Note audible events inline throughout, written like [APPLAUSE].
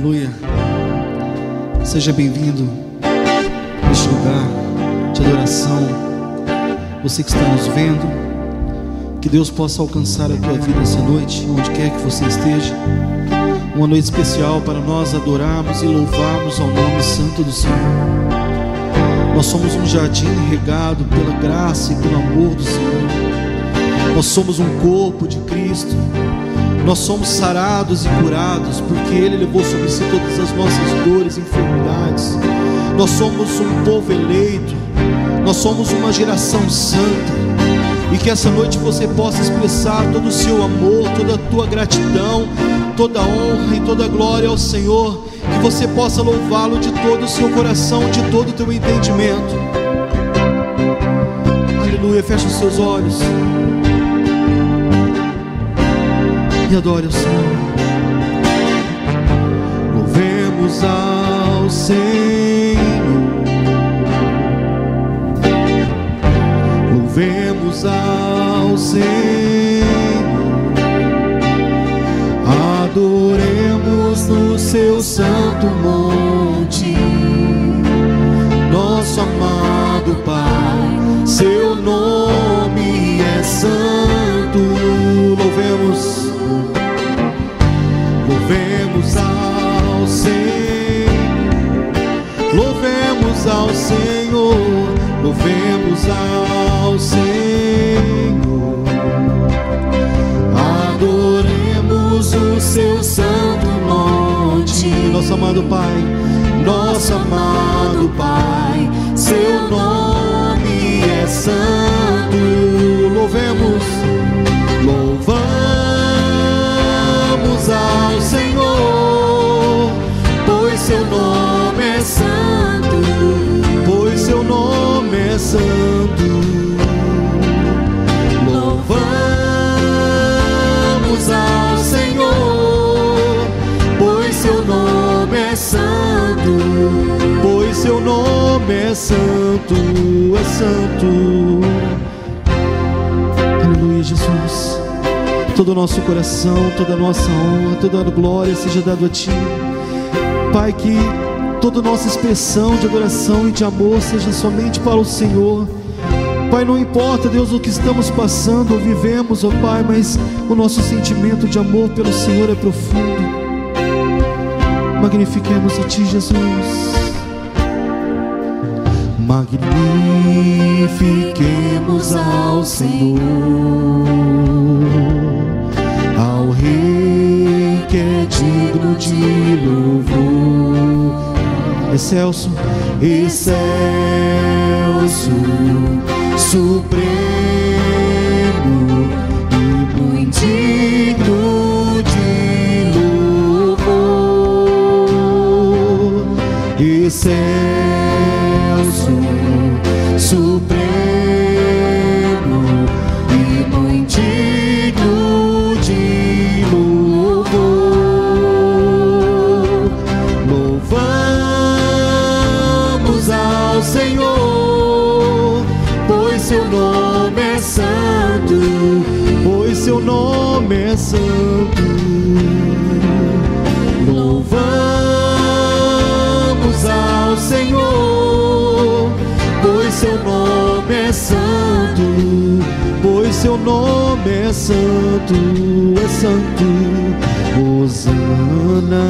Aleluia. Seja bem-vindo neste lugar de adoração. Você que está nos vendo, que Deus possa alcançar a tua vida essa noite, onde quer que você esteja. Uma noite especial para nós adorarmos e louvarmos ao nome santo do Senhor. Nós somos um jardim regado pela graça e pelo amor do Senhor. Nós somos um corpo de Cristo. Nós somos sarados e curados porque Ele levou sobre si todas as nossas dores e enfermidades. Nós somos um povo eleito, nós somos uma geração santa. E que essa noite você possa expressar todo o seu amor, toda a tua gratidão, toda a honra e toda a glória ao Senhor. Que você possa louvá-lo de todo o seu coração, de todo o teu entendimento. Aleluia. Feche os seus olhos e adore ao Senhor. Louvemos ao Senhor, louvemos ao Senhor, adoremos no seu santo monte, nosso amado Pai, seu nome é santo, ao Senhor, louvemos ao Senhor, adoremos o seu santo monte, nosso amado Pai, nosso amado Pai, seu nome é santo, louvemos, santo. Louvamos ao Senhor, pois seu nome é santo, pois seu nome é santo, é santo. Aleluia, Jesus todo o nosso coração, toda a nossa honra, toda a glória seja dado a Ti. Pai, que toda nossa expressão de adoração e de amor seja somente para o Senhor. Pai, não importa, Deus, o que estamos passando ou vivemos, ó oh Pai, mas o nosso sentimento de amor pelo Senhor é profundo. Magnifiquemos a Ti, Jesus. Magnifiquemos ao Senhor ao Rei que é digno de louvor. Excelso, excelso, supremo e muito de louvor. Excelso, santo, pois seu nome é santo, é santo. Hosana,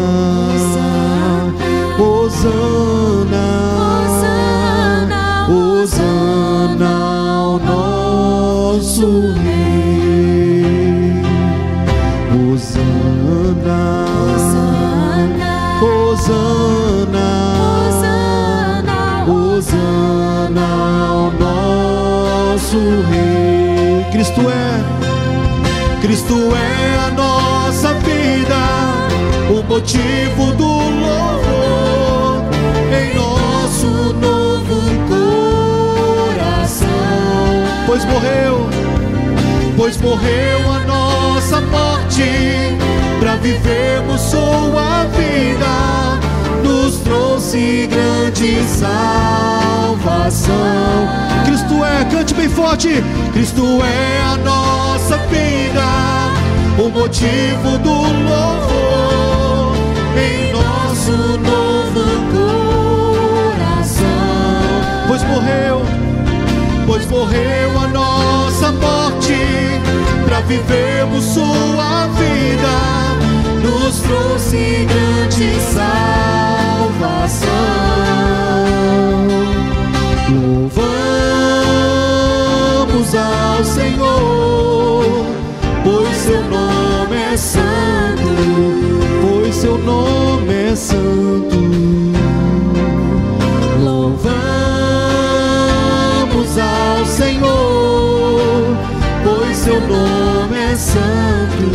Hosana, Hosana ao nosso Rei. Hosana, Cristo é a nossa vida, o motivo do louvor em nosso novo coração. Pois morreu, pois morreu a nossa morte, para vivermos sua vida, trouxe grande salvação. Cristo é, cante bem forte. Cristo é a nossa vida, o motivo do louvor em nosso novo coração. Pois morreu, pois morreu a nossa morte, para vivermos sua vida, nos trouxe grande salvação. Louvamos ao Senhor, pois seu nome é santo, pois seu nome é santo. Louvamos ao Senhor, pois seu nome é santo,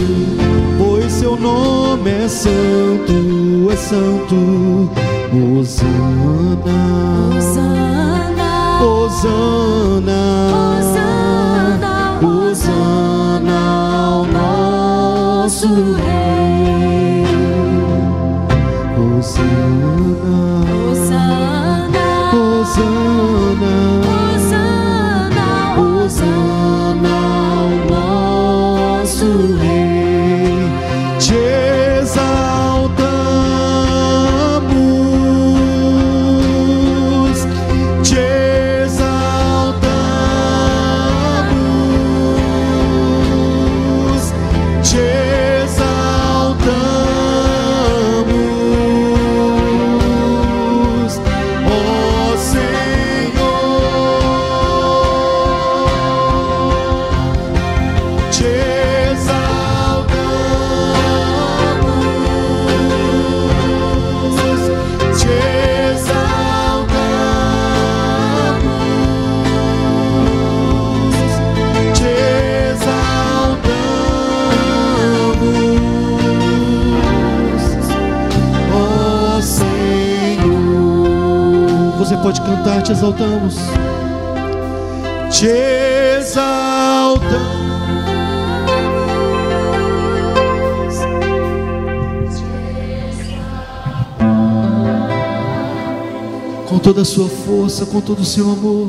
pois seu nome é santo, é santo. Hosana, Hosana, toda a sua força, com todo o seu amor.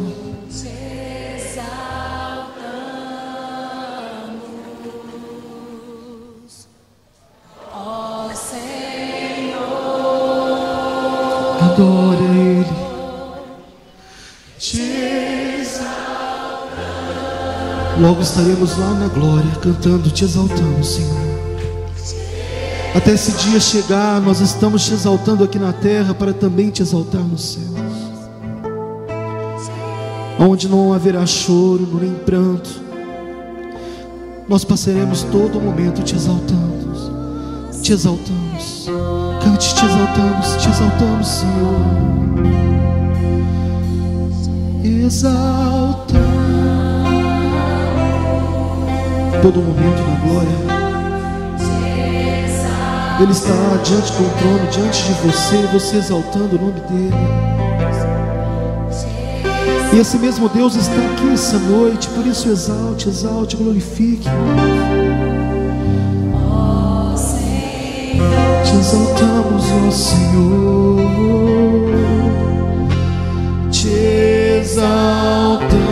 Logo estaremos lá na glória, cantando, te exaltamos, Senhor. Até esse dia chegar, nós estamos te exaltando aqui na terra para também te exaltar nos céus. Onde não haverá choro, nem pranto, nós passaremos todo momento te exaltando, te exaltamos. Cante, te exaltamos, te exaltamos, Senhor. Exalta todo momento na glória. Ele está diante do trono, diante de você, você exaltando o nome dele. E esse mesmo Deus está aqui essa noite, por isso exalte, exalte, glorifique. Te exaltamos, ó Senhor. Te exaltamos.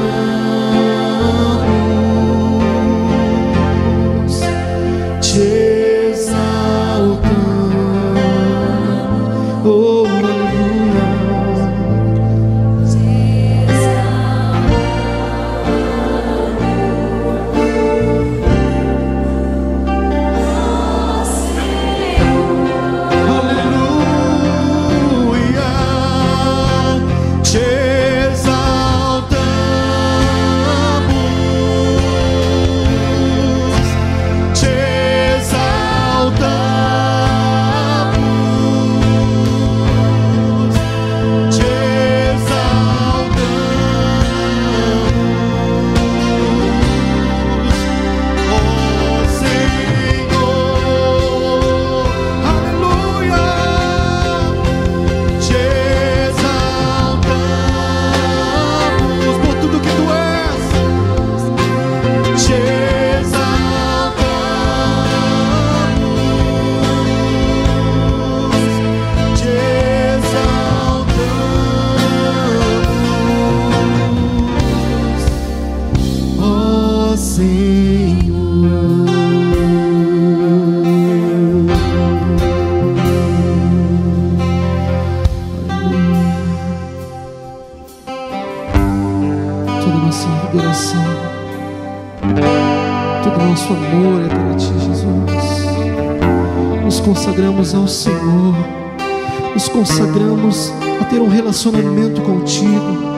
Todo nosso amor é para Ti, Jesus. Nos consagramos ao Senhor, nos consagramos a ter um relacionamento contigo.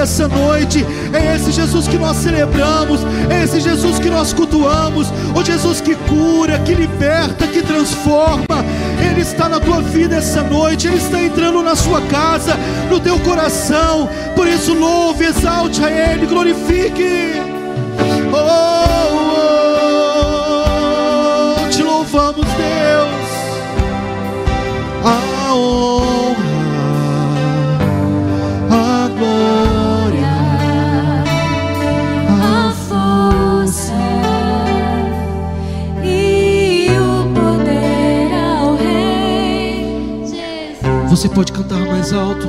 Essa noite. É esse Jesus que nós celebramos. É esse Jesus que nós cultuamos. O Jesus que cura, que liberta, que transforma. Ele está na tua vida essa noite. Ele está entrando na sua casa, no teu coração. Por isso, louve, exalte a Ele, glorifique. Oh, oh, oh te louvamos, Deus. Você pode cantar mais alto,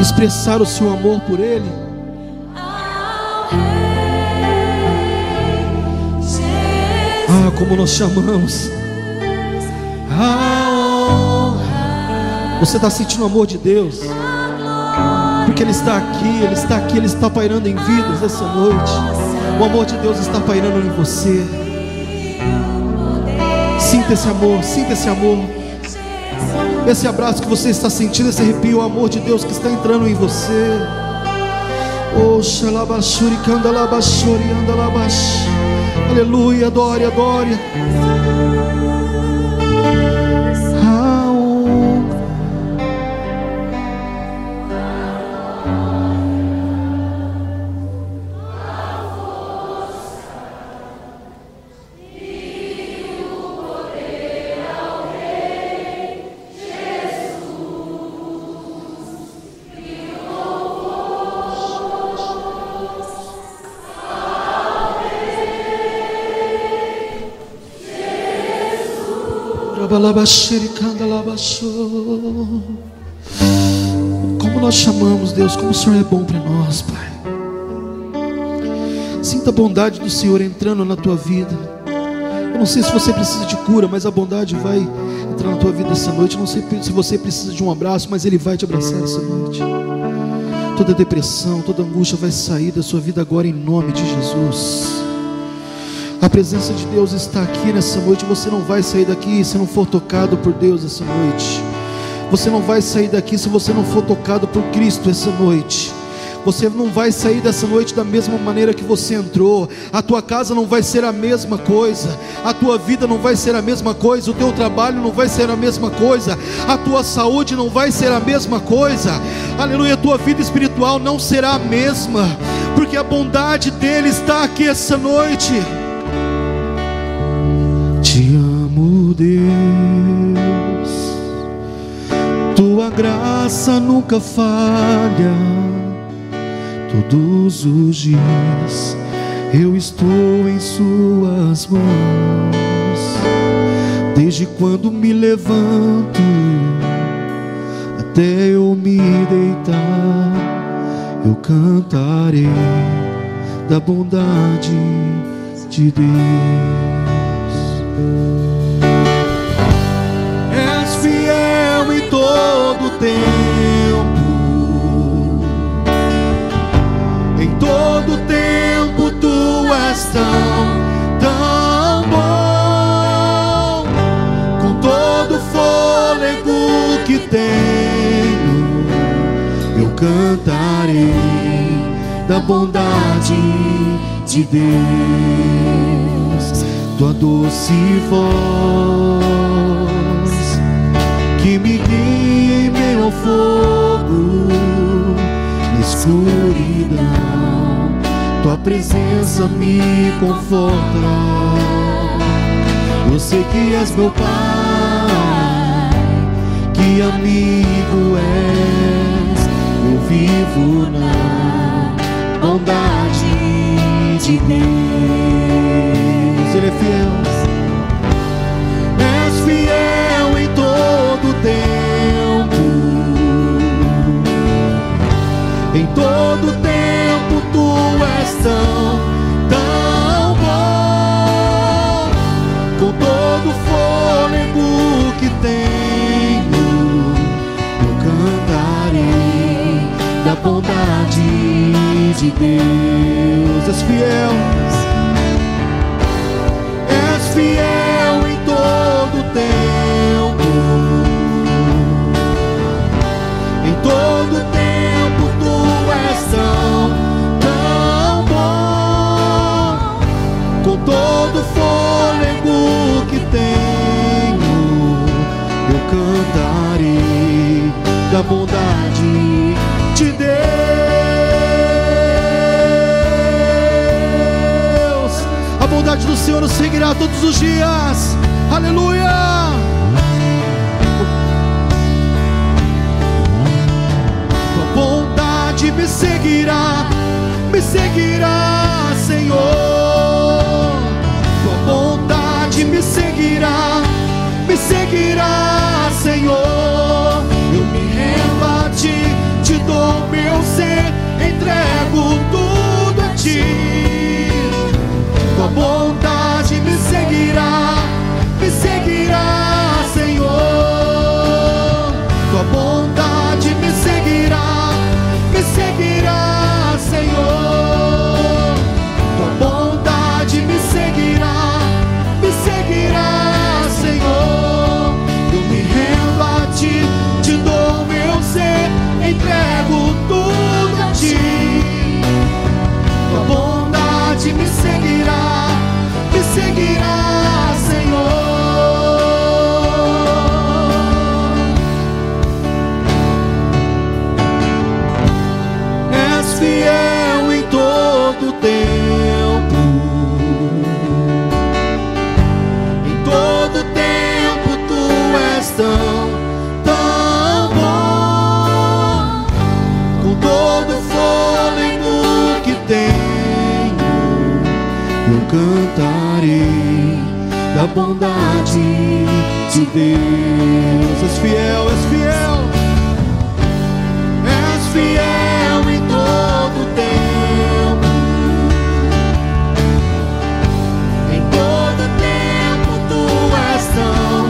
expressar o seu amor por Ele. Ah, como nós chamamos. Você está sentindo o amor de Deus? Porque Ele está aqui, Ele está aqui, Ele está pairando em vidas essa noite. O amor de Deus está pairando em você. Sinta esse amor, sinta esse amor. Esse abraço que você está sentindo, esse arrepio, o amor de Deus que está entrando em você. Oh, xalabashuri, candalabashuri, andalabash. Aleluia, adore, adore. Como nós chamamos, Deus, como o Senhor é bom para nós, Pai. Sinta a bondade do Senhor entrando na tua vida. Eu não sei se você precisa de cura, mas a bondade vai entrar na tua vida essa noite. Eu não sei se você precisa de um abraço, mas Ele vai te abraçar essa noite. Toda depressão, toda angústia vai sair da sua vida agora em nome de Jesus. A presença de Deus está aqui nessa noite. Você não vai sair daqui se não for tocado por Deus essa noite. Você não vai sair daqui se você não for tocado por Cristo essa noite. Você não vai sair dessa noite da mesma maneira que você entrou. A tua casa não vai ser a mesma coisa. A tua vida não vai ser a mesma coisa. O teu trabalho não vai ser a mesma coisa. A tua saúde não vai ser a mesma coisa. Aleluia. A tua vida espiritual não será a mesma. Porque a bondade dele está aqui essa noite. Amo, Deus. Tua graça nunca falha. Todos os dias eu estou em Suas mãos. Desde quando me levanto até eu me deitar, eu cantarei da bondade de Deus. Em todo tempo, em todo tempo tu és tão, tão bom, com todo fôlego que tenho, eu cantarei da bondade de Deus. Tua doce voz ao fogo, na escuridão, tua presença me conforta. Eu sei que és meu Pai, que amigo és, eu vivo na bondade de Deus. Ele é fiel. És fiel em todo tempo. todo tempo tu és tão, tão bom. Com todo fôlego que tenho, eu cantarei da bondade de Deus. És fiel, és fiel em todo tempo da bondade de Deus. A bondade do Senhor nos seguirá todos os dias. Aleluia! Tua bondade me seguirá, me seguirá, Senhor. Tua bondade me seguirá, me seguirá, Senhor todo meu ser entrego tudo a ti. a bondade de Deus. És fiel, és fiel, és fiel em todo tempo. Em todo tempo, Tu ação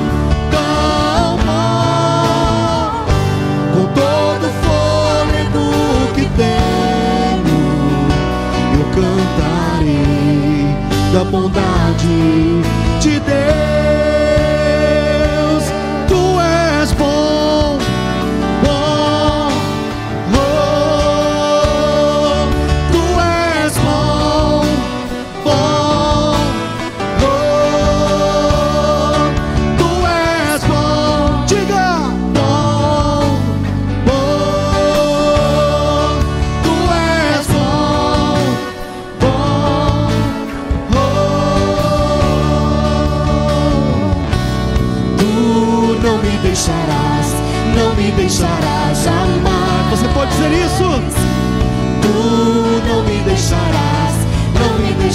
tão bom, com todo fôlego que tenho, eu cantarei da bondade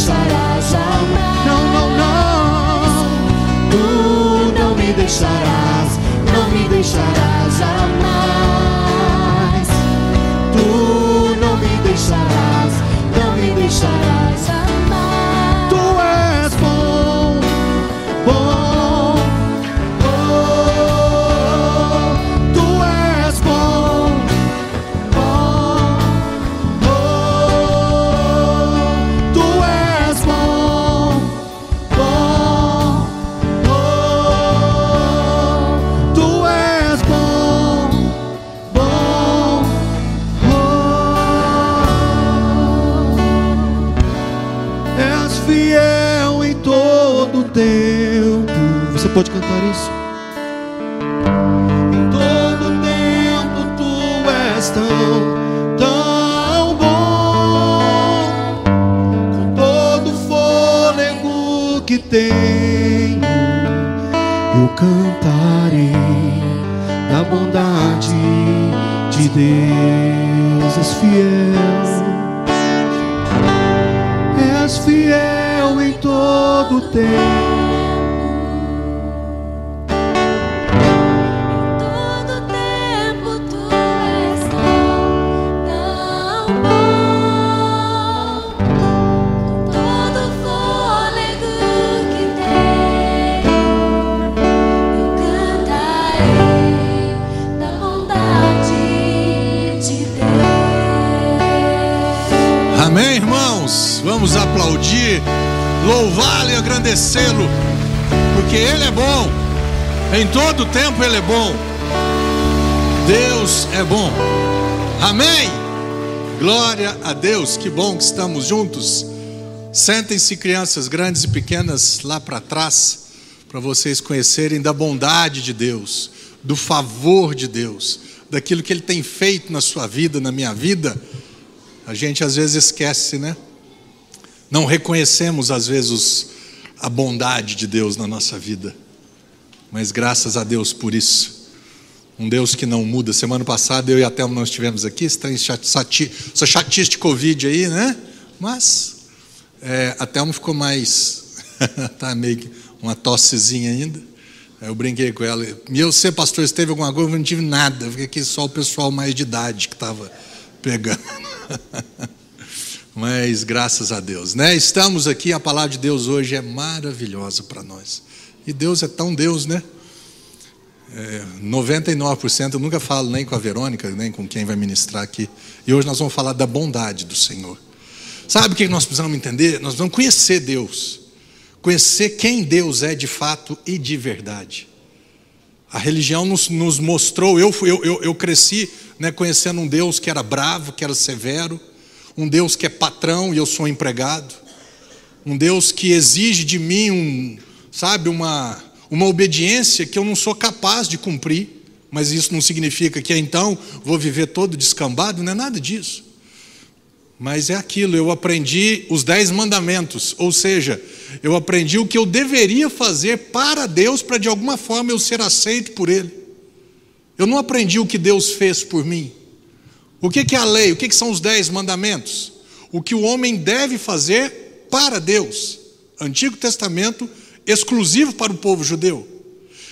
deixará jamais. Não, não, não. Tu não me deixarás, não me deixarás jamais. bondade de Deus és fiel, és fiel em todo tempo. Em todo tempo Ele é bom. Deus é bom, amém. Glória a Deus, que bom que estamos juntos. Sentem-se, crianças grandes e pequenas, lá para trás, para vocês conhecerem da bondade de Deus, do favor de Deus, daquilo que Ele tem feito na sua vida, na minha vida. A gente às vezes esquece, né? Não reconhecemos às vezes a bondade de Deus na nossa vida, mas graças a Deus por isso. Um Deus que não muda. Semana passada eu e a Thelma nós estivemos aqui, está em essa chatice de Covid aí, né? Mas é, a Thelma ficou mais. [LAUGHS] tá meio que uma tossezinha ainda. Eu brinquei com ela. E eu, pastor, se teve alguma coisa, eu não tive nada. Fiquei aqui só o pessoal mais de idade que estava pegando. [LAUGHS] Mas graças a Deus, né? Estamos aqui, a palavra de Deus hoje é maravilhosa para nós. E Deus é tão Deus, né? É, 99% eu nunca falo nem com a Verônica, nem com quem vai ministrar aqui. E hoje nós vamos falar da bondade do Senhor. Sabe o que nós precisamos entender? Nós precisamos conhecer Deus, conhecer quem Deus é de fato e de verdade. A religião nos, nos mostrou, eu, eu, eu, eu cresci né, conhecendo um Deus que era bravo, que era severo um Deus que é patrão e eu sou empregado, um Deus que exige de mim um, sabe, uma, uma obediência que eu não sou capaz de cumprir, mas isso não significa que então vou viver todo descambado, não é nada disso. Mas é aquilo, eu aprendi os dez mandamentos, ou seja, eu aprendi o que eu deveria fazer para Deus para de alguma forma eu ser aceito por Ele. Eu não aprendi o que Deus fez por mim. O que é a lei? O que são os dez mandamentos? O que o homem deve fazer para Deus. Antigo Testamento, exclusivo para o povo judeu.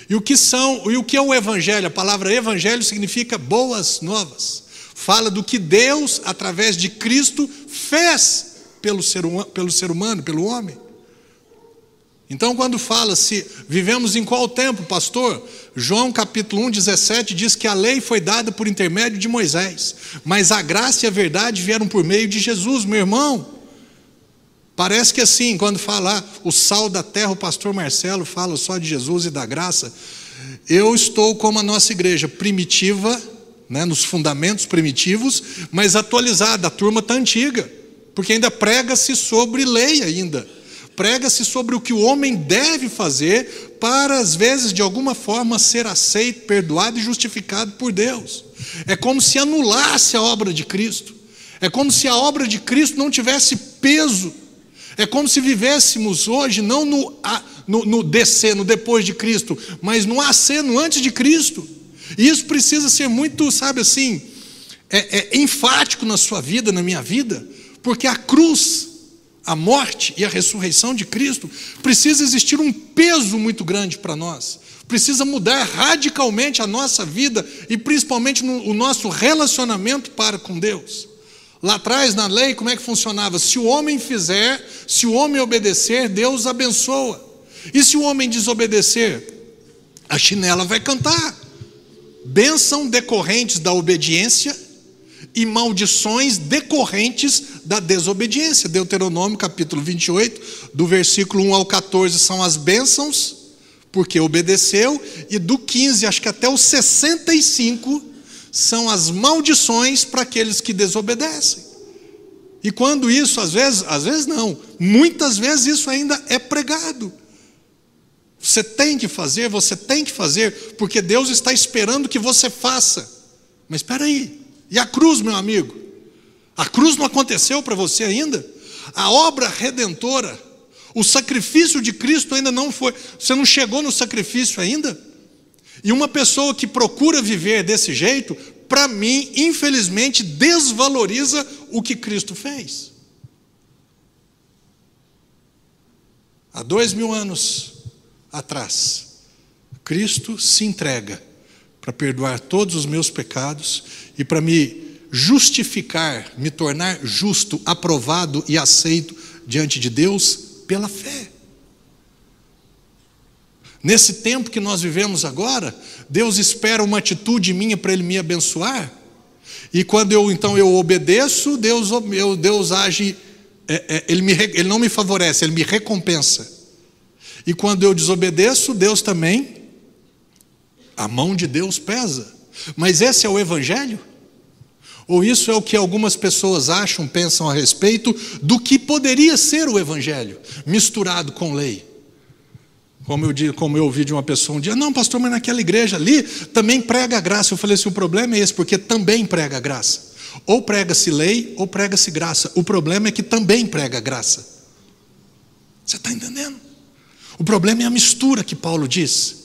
E o que são, e o que é o evangelho? A palavra evangelho significa boas novas. Fala do que Deus, através de Cristo, fez pelo ser, pelo ser humano, pelo homem. Então, quando fala se vivemos em qual tempo, pastor? João capítulo 1, 17 diz que a lei foi dada por intermédio de Moisés, mas a graça e a verdade vieram por meio de Jesus, meu irmão. Parece que assim, quando falar o sal da terra, o pastor Marcelo fala só de Jesus e da graça. Eu estou como a nossa igreja primitiva, né, nos fundamentos primitivos, mas atualizada. A turma está antiga, porque ainda prega-se sobre lei ainda prega-se sobre o que o homem deve fazer para, às vezes, de alguma forma, ser aceito, perdoado e justificado por Deus. É como se anulasse a obra de Cristo. É como se a obra de Cristo não tivesse peso. É como se vivêssemos hoje não no, no, no depois de Cristo, mas no AC, no antes de Cristo. E isso precisa ser muito, sabe assim, é, é enfático na sua vida, na minha vida, porque a cruz a morte e a ressurreição de Cristo, precisa existir um peso muito grande para nós. Precisa mudar radicalmente a nossa vida e principalmente no, o nosso relacionamento para com Deus. Lá atrás, na lei, como é que funcionava? Se o homem fizer, se o homem obedecer, Deus abençoa. E se o homem desobedecer, a chinela vai cantar. Bênção decorrentes da obediência e maldições decorrentes da desobediência. Deuteronômio capítulo 28, do versículo 1 ao 14 são as bênçãos, porque obedeceu, e do 15, acho que até o 65, são as maldições para aqueles que desobedecem. E quando isso, às vezes, às vezes não, muitas vezes isso ainda é pregado. Você tem que fazer, você tem que fazer, porque Deus está esperando que você faça. Mas espera aí, e a cruz, meu amigo? A cruz não aconteceu para você ainda? A obra redentora, o sacrifício de Cristo ainda não foi. Você não chegou no sacrifício ainda? E uma pessoa que procura viver desse jeito, para mim, infelizmente, desvaloriza o que Cristo fez. Há dois mil anos atrás, Cristo se entrega para perdoar todos os meus pecados e para me justificar, me tornar justo, aprovado e aceito diante de Deus pela fé. Nesse tempo que nós vivemos agora, Deus espera uma atitude minha para Ele me abençoar. E quando eu então eu obedeço, Deus, eu, Deus age é, é, ele, me, ele não me favorece, ele me recompensa. E quando eu desobedeço, Deus também, a mão de Deus pesa. Mas esse é o Evangelho? Ou isso é o que algumas pessoas acham, pensam a respeito do que poderia ser o Evangelho, misturado com lei? Como eu, como eu ouvi de uma pessoa um dia, não, pastor, mas naquela igreja ali também prega a graça. Eu falei assim: o problema é esse, porque também prega a graça. Ou prega-se lei, ou prega-se graça. O problema é que também prega graça. Você está entendendo? O problema é a mistura que Paulo diz.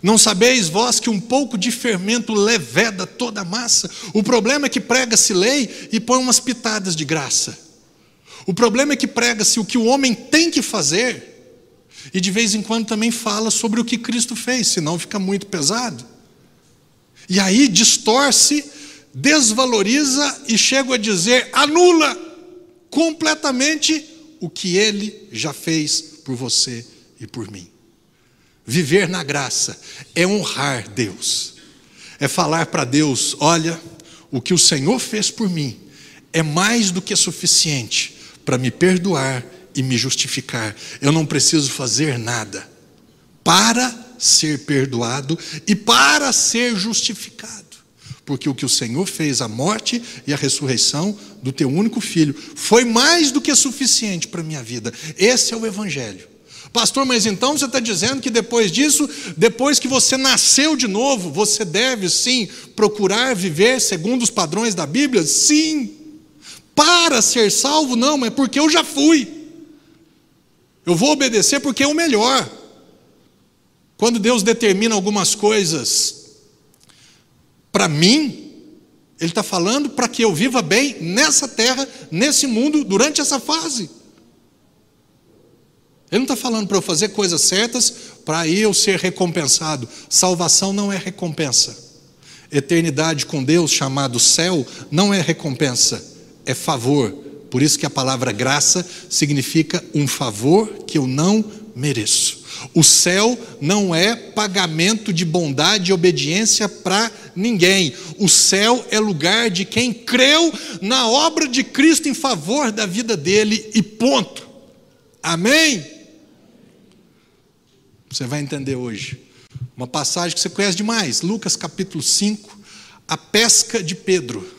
Não sabeis vós que um pouco de fermento leveda toda a massa? O problema é que prega-se lei e põe umas pitadas de graça. O problema é que prega-se o que o homem tem que fazer e de vez em quando também fala sobre o que Cristo fez, senão fica muito pesado. E aí distorce, desvaloriza e chega a dizer, anula completamente o que ele já fez por você e por mim. Viver na graça é honrar Deus, é falar para Deus: olha, o que o Senhor fez por mim é mais do que suficiente para me perdoar e me justificar. Eu não preciso fazer nada para ser perdoado e para ser justificado. Porque o que o Senhor fez, a morte e a ressurreição do teu único filho, foi mais do que suficiente para a minha vida. Esse é o Evangelho. Pastor, mas então você está dizendo que depois disso, depois que você nasceu de novo, você deve sim procurar viver segundo os padrões da Bíblia? Sim. Para ser salvo, não, é porque eu já fui. Eu vou obedecer porque é o melhor. Quando Deus determina algumas coisas para mim, Ele está falando para que eu viva bem nessa terra, nesse mundo, durante essa fase. Ele não está falando para eu fazer coisas certas para eu ser recompensado. Salvação não é recompensa. Eternidade com Deus, chamado céu, não é recompensa, é favor. Por isso que a palavra graça significa um favor que eu não mereço. O céu não é pagamento de bondade e obediência para ninguém. O céu é lugar de quem creu na obra de Cristo em favor da vida dele e ponto. Amém? Você vai entender hoje. Uma passagem que você conhece demais, Lucas capítulo 5, a pesca de Pedro.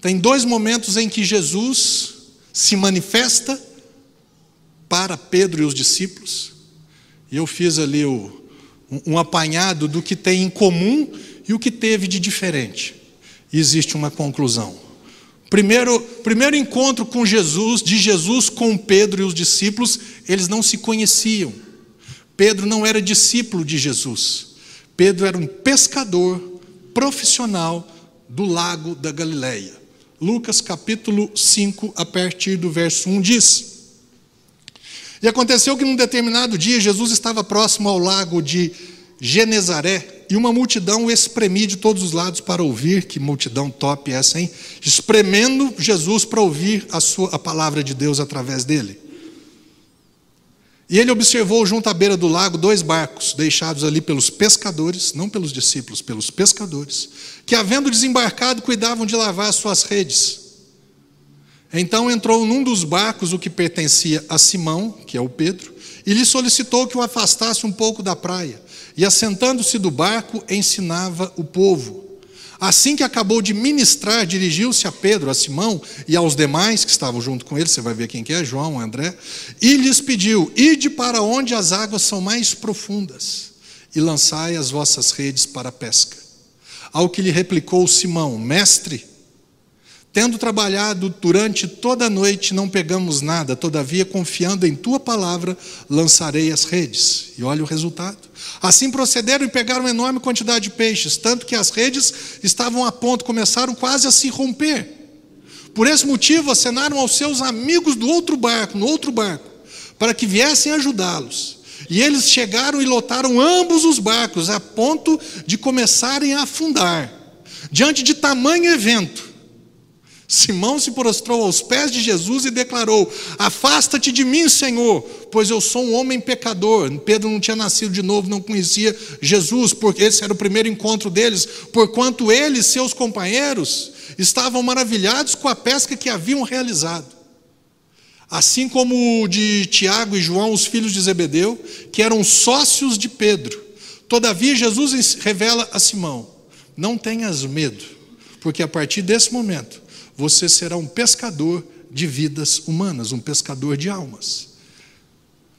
Tem dois momentos em que Jesus se manifesta para Pedro e os discípulos. E eu fiz ali o, um, apanhado do que tem em comum e o que teve de diferente. E existe uma conclusão. Primeiro, primeiro encontro com Jesus, de Jesus com Pedro e os discípulos, eles não se conheciam. Pedro não era discípulo de Jesus. Pedro era um pescador profissional do lago da Galileia. Lucas capítulo 5, a partir do verso 1 diz: E aconteceu que num determinado dia Jesus estava próximo ao lago de Genezaré e uma multidão o espremia de todos os lados para ouvir, que multidão top essa, hein? Espremendo Jesus para ouvir a, sua, a palavra de Deus através dele. E ele observou junto à beira do lago dois barcos, deixados ali pelos pescadores, não pelos discípulos, pelos pescadores, que, havendo desembarcado, cuidavam de lavar as suas redes. Então entrou num dos barcos o que pertencia a Simão, que é o Pedro, e lhe solicitou que o afastasse um pouco da praia. E assentando-se do barco, ensinava o povo. Assim que acabou de ministrar, dirigiu-se a Pedro, a Simão e aos demais que estavam junto com ele, você vai ver quem que é, João, André, e lhes pediu: Ide para onde as águas são mais profundas e lançai as vossas redes para a pesca. Ao que lhe replicou Simão: Mestre, Tendo trabalhado durante toda a noite, não pegamos nada, todavia, confiando em tua palavra, lançarei as redes. E olha o resultado. Assim procederam e pegaram enorme quantidade de peixes, tanto que as redes estavam a ponto, começaram quase a se romper. Por esse motivo, acenaram aos seus amigos do outro barco, no outro barco, para que viessem ajudá-los. E eles chegaram e lotaram ambos os barcos, a ponto de começarem a afundar. Diante de tamanho evento, Simão se prostrou aos pés de Jesus e declarou: Afasta-te de mim, Senhor, pois eu sou um homem pecador. Pedro não tinha nascido de novo, não conhecia Jesus, porque esse era o primeiro encontro deles, porquanto ele e seus companheiros estavam maravilhados com a pesca que haviam realizado. Assim como de Tiago e João, os filhos de Zebedeu, que eram sócios de Pedro. Todavia, Jesus revela a Simão: Não tenhas medo, porque a partir desse momento você será um pescador de vidas humanas, um pescador de almas.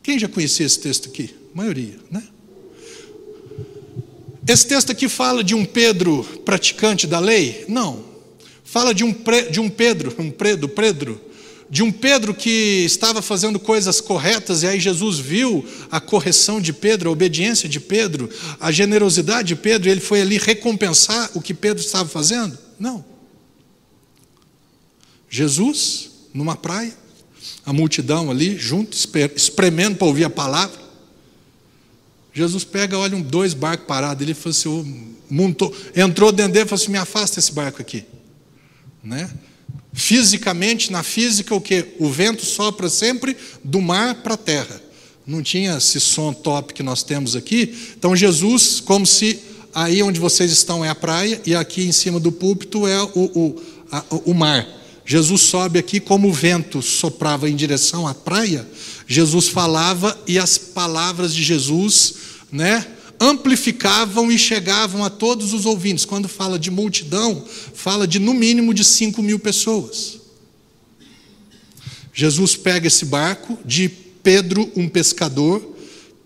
Quem já conhecia esse texto aqui? A maioria, né? Esse texto aqui fala de um Pedro praticante da lei? Não. Fala de um, de um Pedro, um Pedro, de um Pedro que estava fazendo coisas corretas e aí Jesus viu a correção de Pedro, a obediência de Pedro, a generosidade de Pedro, e ele foi ali recompensar o que Pedro estava fazendo? Não. Jesus, numa praia, a multidão ali, junto, espremendo para ouvir a palavra. Jesus pega, olha, um, dois barcos parados, ele falou assim, montou, entrou dentro dele e falou assim: me afasta esse barco aqui. Né? Fisicamente, na física, o que? O vento sopra sempre do mar para a terra. Não tinha esse som top que nós temos aqui. Então, Jesus, como se aí onde vocês estão é a praia e aqui em cima do púlpito é o, o, a, o mar. Jesus sobe aqui, como o vento soprava em direção à praia, Jesus falava e as palavras de Jesus, né, amplificavam e chegavam a todos os ouvintes. Quando fala de multidão, fala de no mínimo de 5 mil pessoas. Jesus pega esse barco de Pedro, um pescador,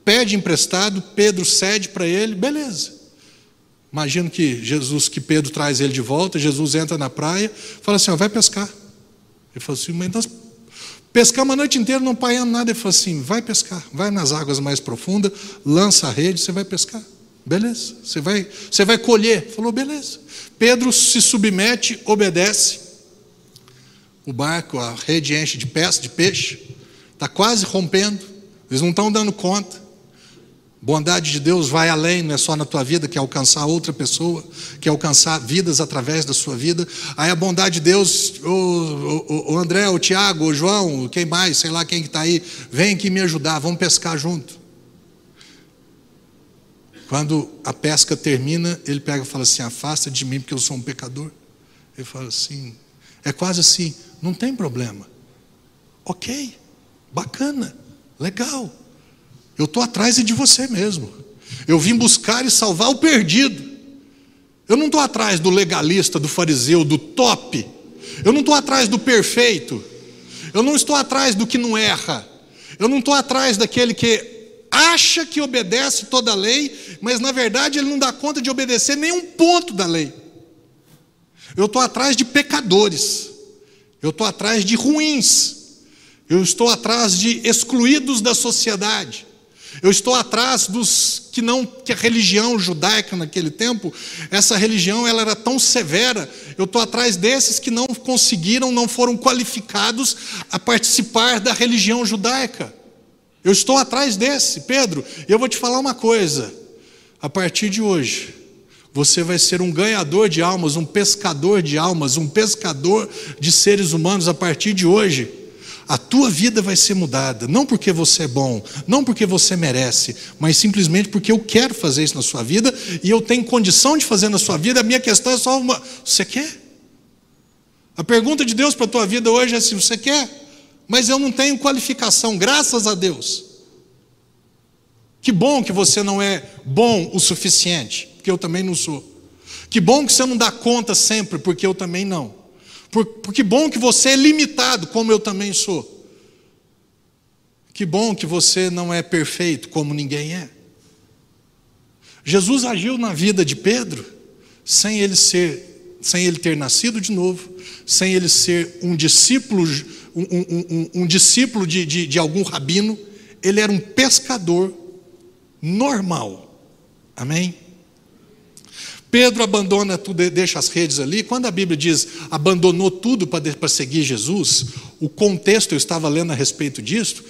pede emprestado, Pedro cede para ele, beleza. Imagino que Jesus, que Pedro traz ele de volta, Jesus entra na praia, fala assim: ó, vai pescar. Ele falou assim, mas nós pescamos a noite inteira, não paiamos nada. Ele falou assim: vai pescar, vai nas águas mais profundas, lança a rede, você vai pescar. Beleza, você vai, você vai colher. Falou, beleza. Pedro se submete, obedece. O barco, a rede enche de peça, de peixe, está quase rompendo, eles não estão dando conta. Bondade de Deus vai além, não é só na tua vida, que é alcançar outra pessoa, que é alcançar vidas através da sua vida. Aí a bondade de Deus, o, o, o André, o Tiago, o João, quem mais, sei lá quem que está aí, vem aqui me ajudar, vamos pescar junto. Quando a pesca termina, ele pega e fala assim: afasta de mim, porque eu sou um pecador. Ele fala assim, é quase assim, não tem problema. Ok, bacana, legal. Eu estou atrás de você mesmo. Eu vim buscar e salvar o perdido. Eu não estou atrás do legalista, do fariseu, do top. Eu não estou atrás do perfeito. Eu não estou atrás do que não erra. Eu não estou atrás daquele que acha que obedece toda a lei, mas na verdade ele não dá conta de obedecer nenhum ponto da lei. Eu estou atrás de pecadores. Eu estou atrás de ruins. Eu estou atrás de excluídos da sociedade. Eu estou atrás dos que não que a religião judaica naquele tempo, essa religião ela era tão severa. Eu estou atrás desses que não conseguiram, não foram qualificados a participar da religião judaica. Eu estou atrás desse, Pedro. Eu vou te falar uma coisa. A partir de hoje, você vai ser um ganhador de almas, um pescador de almas, um pescador de seres humanos a partir de hoje a tua vida vai ser mudada, não porque você é bom, não porque você merece, mas simplesmente porque eu quero fazer isso na sua vida e eu tenho condição de fazer na sua vida. A minha questão é só uma: você quer? A pergunta de Deus para a tua vida hoje é se você quer, mas eu não tenho qualificação, graças a Deus. Que bom que você não é bom o suficiente, porque eu também não sou. Que bom que você não dá conta sempre, porque eu também não. Porque bom que você é limitado, como eu também sou. Que bom que você não é perfeito, como ninguém é. Jesus agiu na vida de Pedro sem ele ser, sem ele ter nascido de novo, sem ele ser um discípulo, um, um, um, um discípulo de, de, de algum rabino. Ele era um pescador normal. Amém? Pedro abandona tudo, deixa as redes ali. Quando a Bíblia diz abandonou tudo para seguir Jesus, o contexto, eu estava lendo a respeito disso,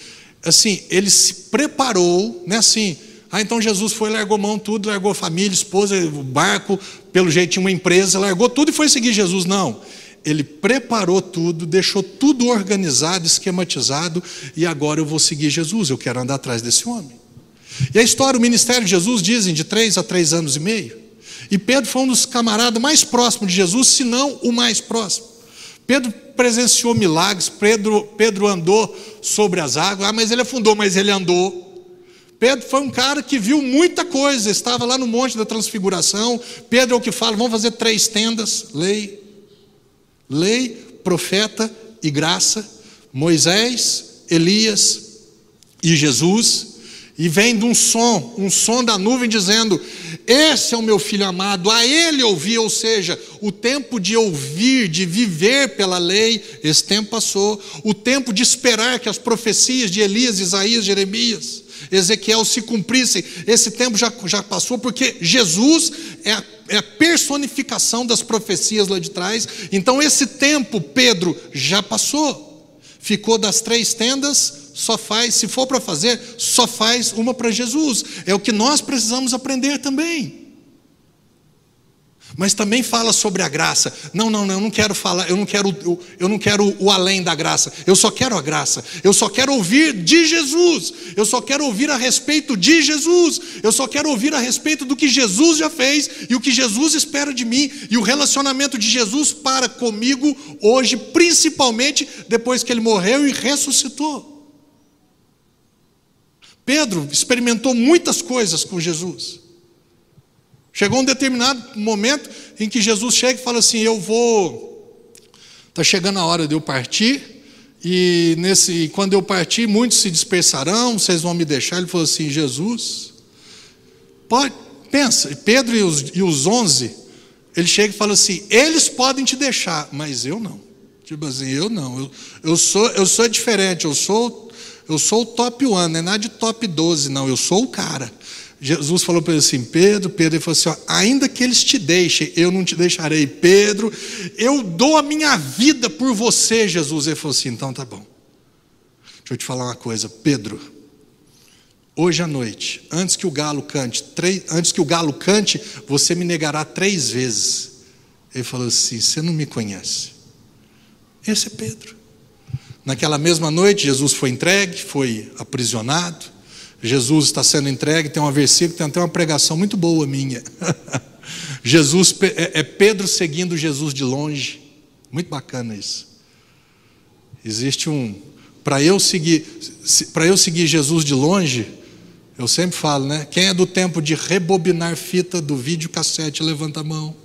assim, ele se preparou, né, assim, ah, então Jesus foi, largou mão tudo, largou família, esposa, barco, pelo jeito tinha uma empresa, largou tudo e foi seguir Jesus. Não, ele preparou tudo, deixou tudo organizado, esquematizado, e agora eu vou seguir Jesus, eu quero andar atrás desse homem. E a história, o ministério de Jesus, dizem, de três a três anos e meio. E Pedro foi um dos camaradas mais próximos de Jesus, se não o mais próximo. Pedro presenciou milagres, Pedro, Pedro andou sobre as águas, ah, mas ele afundou, mas ele andou. Pedro foi um cara que viu muita coisa, estava lá no Monte da Transfiguração. Pedro é o que fala: vamos fazer três tendas: lei, lei, profeta e graça. Moisés, Elias e Jesus. E vem de um som, um som da nuvem dizendo: Esse é o meu filho amado, a ele ouvi. Ou seja, o tempo de ouvir, de viver pela lei, esse tempo passou. O tempo de esperar que as profecias de Elias, Isaías, Jeremias, Ezequiel se cumprissem, esse tempo já, já passou, porque Jesus é a, é a personificação das profecias lá de trás. Então, esse tempo, Pedro, já passou. Ficou das três tendas só faz, se for para fazer, só faz uma para Jesus. É o que nós precisamos aprender também. Mas também fala sobre a graça. Não, não, não, eu não quero falar, eu não quero, eu, eu não quero o além da graça. Eu só quero a graça. Eu só quero ouvir de Jesus. Eu só quero ouvir a respeito de Jesus. Eu só quero ouvir a respeito do que Jesus já fez e o que Jesus espera de mim e o relacionamento de Jesus para comigo hoje, principalmente depois que ele morreu e ressuscitou. Pedro experimentou muitas coisas com Jesus. Chegou um determinado momento em que Jesus chega e fala assim: Eu vou. Está chegando a hora de eu partir. E nesse, quando eu partir, muitos se dispersarão, vocês vão me deixar. Ele falou assim: Jesus, pode, pensa, Pedro e os, e os onze, ele chega e fala assim: eles podem te deixar, mas eu não. Tipo assim, eu não, eu, eu, sou, eu sou diferente, eu sou eu sou o top one, não é nada de top 12, não, eu sou o cara. Jesus falou para ele assim: Pedro, Pedro, ele falou assim: ó, ainda que eles te deixem, eu não te deixarei. Pedro, eu dou a minha vida por você, Jesus. Ele falou assim: então tá bom. Deixa eu te falar uma coisa, Pedro. Hoje à noite, antes que o galo cante, três, antes que o galo cante, você me negará três vezes. Ele falou assim: você não me conhece. Esse é Pedro. Naquela mesma noite, Jesus foi entregue, foi aprisionado. Jesus está sendo entregue. Tem um versículo, tem até uma pregação muito boa minha. [LAUGHS] Jesus é, é Pedro seguindo Jesus de longe. Muito bacana isso. Existe um para eu seguir para eu seguir Jesus de longe, eu sempre falo, né? Quem é do tempo de rebobinar fita do vídeo cassete, levanta a mão.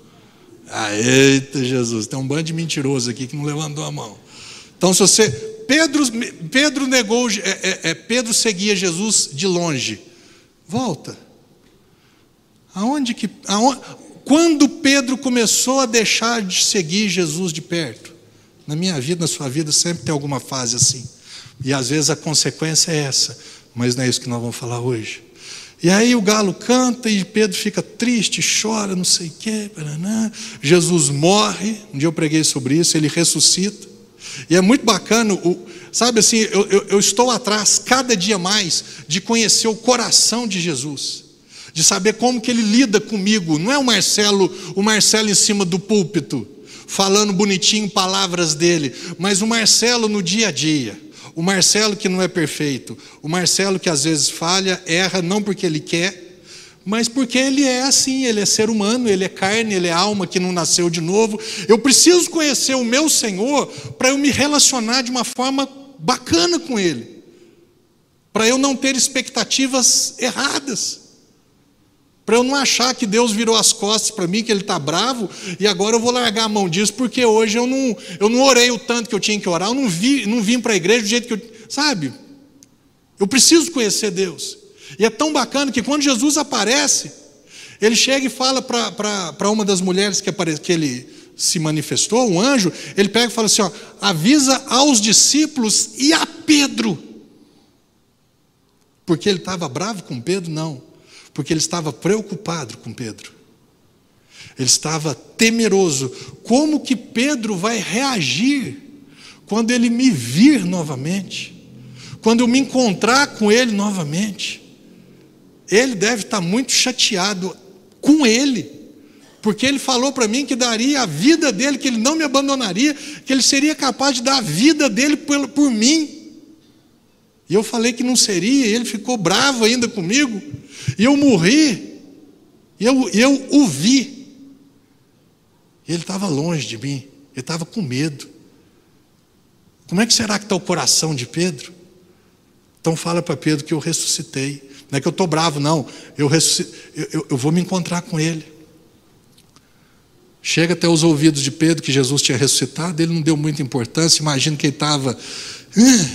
Ah, eita Jesus, tem um bando de mentiroso aqui que não levantou a mão. Então, se você. Pedro, Pedro negou, é, é, é, Pedro seguia Jesus de longe. Volta. Aonde que. Aonde, quando Pedro começou a deixar de seguir Jesus de perto? Na minha vida, na sua vida, sempre tem alguma fase assim. E às vezes a consequência é essa. Mas não é isso que nós vamos falar hoje. E aí o galo canta e Pedro fica triste, chora, não sei o quê. Jesus morre. Um dia eu preguei sobre isso, ele ressuscita. E é muito bacana, o, sabe assim, eu, eu, eu estou atrás cada dia mais de conhecer o coração de Jesus, de saber como que ele lida comigo. Não é o Marcelo, o Marcelo em cima do púlpito, falando bonitinho palavras dele, mas o Marcelo no dia a dia. O Marcelo que não é perfeito, o Marcelo que às vezes falha, erra, não porque ele quer, mas porque ele é assim, ele é ser humano, ele é carne, ele é alma que não nasceu de novo. Eu preciso conhecer o meu Senhor para eu me relacionar de uma forma bacana com Ele, para eu não ter expectativas erradas, para eu não achar que Deus virou as costas para mim, que Ele está bravo e agora eu vou largar a mão disso porque hoje eu não, eu não orei o tanto que eu tinha que orar, eu não, vi, não vim para a igreja do jeito que eu. Sabe? Eu preciso conhecer Deus. E é tão bacana que quando Jesus aparece, ele chega e fala para uma das mulheres que, apare, que ele se manifestou, um anjo, ele pega e fala assim: ó, avisa aos discípulos e a Pedro. Porque ele estava bravo com Pedro? Não. Porque ele estava preocupado com Pedro. Ele estava temeroso. Como que Pedro vai reagir quando ele me vir novamente? Quando eu me encontrar com ele novamente? Ele deve estar muito chateado com ele, porque ele falou para mim que daria a vida dele, que ele não me abandonaria, que ele seria capaz de dar a vida dele por, por mim. E eu falei que não seria, e ele ficou bravo ainda comigo, e eu morri, e eu, eu o vi. Ele estava longe de mim, ele estava com medo. Como é que será que está o coração de Pedro? Então fala para Pedro que eu ressuscitei. Não é que eu estou bravo, não. Eu, eu, eu, eu vou me encontrar com ele. Chega até os ouvidos de Pedro que Jesus tinha ressuscitado, ele não deu muita importância, imagina que ele estava.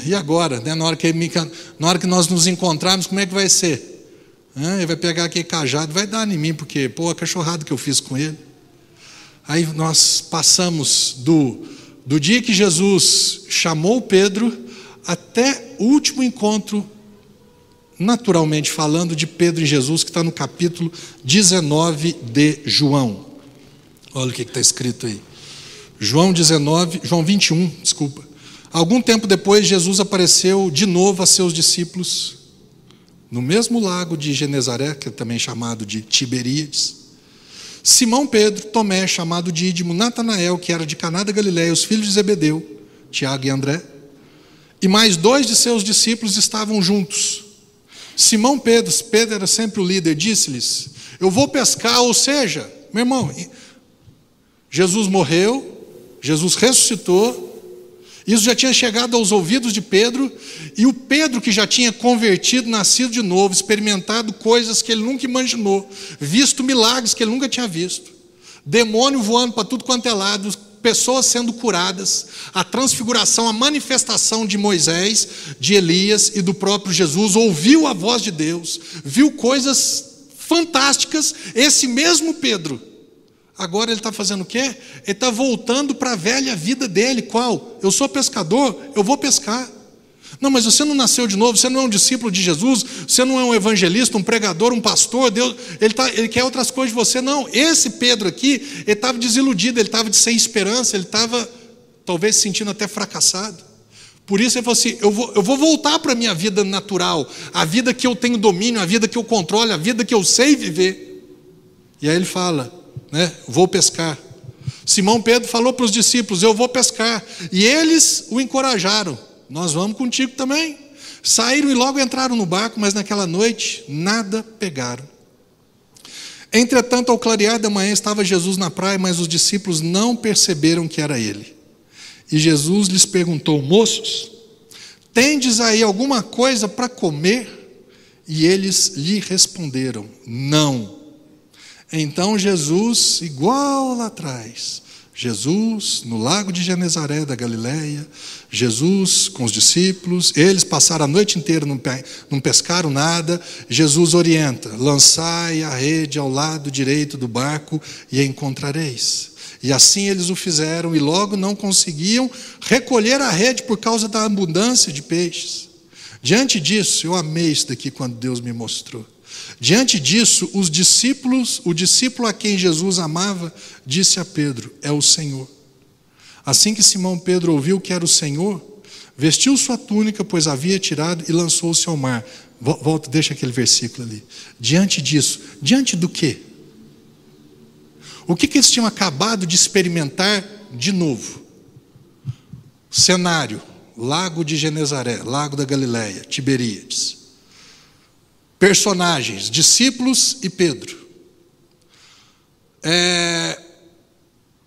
E agora? Né? Na, hora que ele, na hora que nós nos encontrarmos, como é que vai ser? Ele vai pegar aquele cajado, vai dar em mim, porque, pô, a cachorrada que eu fiz com ele. Aí nós passamos do, do dia que Jesus chamou Pedro até o último encontro, naturalmente falando, de Pedro e Jesus, que está no capítulo 19 de João. Olha o que está escrito aí. João 19, João 21, desculpa. Algum tempo depois, Jesus apareceu de novo a seus discípulos no mesmo lago de Genezaré, que é também chamado de Tiberíades. Simão Pedro, Tomé, chamado Dídimo, Natanael, que era de Caná da Galiléia, os filhos de Zebedeu, Tiago e André, e mais dois de seus discípulos estavam juntos. Simão Pedro, Pedro era sempre o líder, disse-lhes: Eu vou pescar, ou seja, meu irmão, Jesus morreu, Jesus ressuscitou, isso já tinha chegado aos ouvidos de Pedro, e o Pedro, que já tinha convertido, nascido de novo, experimentado coisas que ele nunca imaginou, visto milagres que ele nunca tinha visto, demônio voando para tudo quanto é lado, pessoas sendo curadas, a transfiguração, a manifestação de Moisés, de Elias e do próprio Jesus, ouviu a voz de Deus, viu coisas fantásticas, esse mesmo Pedro Agora ele está fazendo o quê? Ele está voltando para a velha vida dele. Qual? Eu sou pescador, eu vou pescar. Não, mas você não nasceu de novo, você não é um discípulo de Jesus, você não é um evangelista, um pregador, um pastor, Deus, ele, tá, ele quer outras coisas de você. Não, esse Pedro aqui, ele estava desiludido, ele estava sem esperança, ele estava talvez se sentindo até fracassado. Por isso ele falou assim: eu vou, eu vou voltar para a minha vida natural, a vida que eu tenho domínio, a vida que eu controlo, a vida que eu sei viver. E aí ele fala: né? Vou pescar. Simão Pedro falou para os discípulos: Eu vou pescar. E eles o encorajaram: Nós vamos contigo também. Saíram e logo entraram no barco, mas naquela noite nada pegaram. Entretanto, ao clarear da manhã estava Jesus na praia, mas os discípulos não perceberam que era ele. E Jesus lhes perguntou: Moços, tendes aí alguma coisa para comer? E eles lhe responderam: Não. Então Jesus, igual lá atrás, Jesus no lago de Genezaré da Galileia, Jesus com os discípulos, eles passaram a noite inteira, não, pescaram nada. Jesus orienta: lançai a rede ao lado direito do barco e a encontrareis. E assim eles o fizeram, e logo não conseguiam recolher a rede por causa da abundância de peixes. Diante disso, eu amei isso daqui quando Deus me mostrou. Diante disso, os discípulos, o discípulo a quem Jesus amava, disse a Pedro: É o Senhor. Assim que Simão Pedro ouviu que era o Senhor, vestiu sua túnica, pois havia tirado, e lançou-se ao mar. Volta, deixa aquele versículo ali. Diante disso, diante do quê? O que, que eles tinham acabado de experimentar de novo? Cenário: Lago de Genezaré, Lago da Galileia, Tiberíades. Personagens: discípulos e Pedro. É,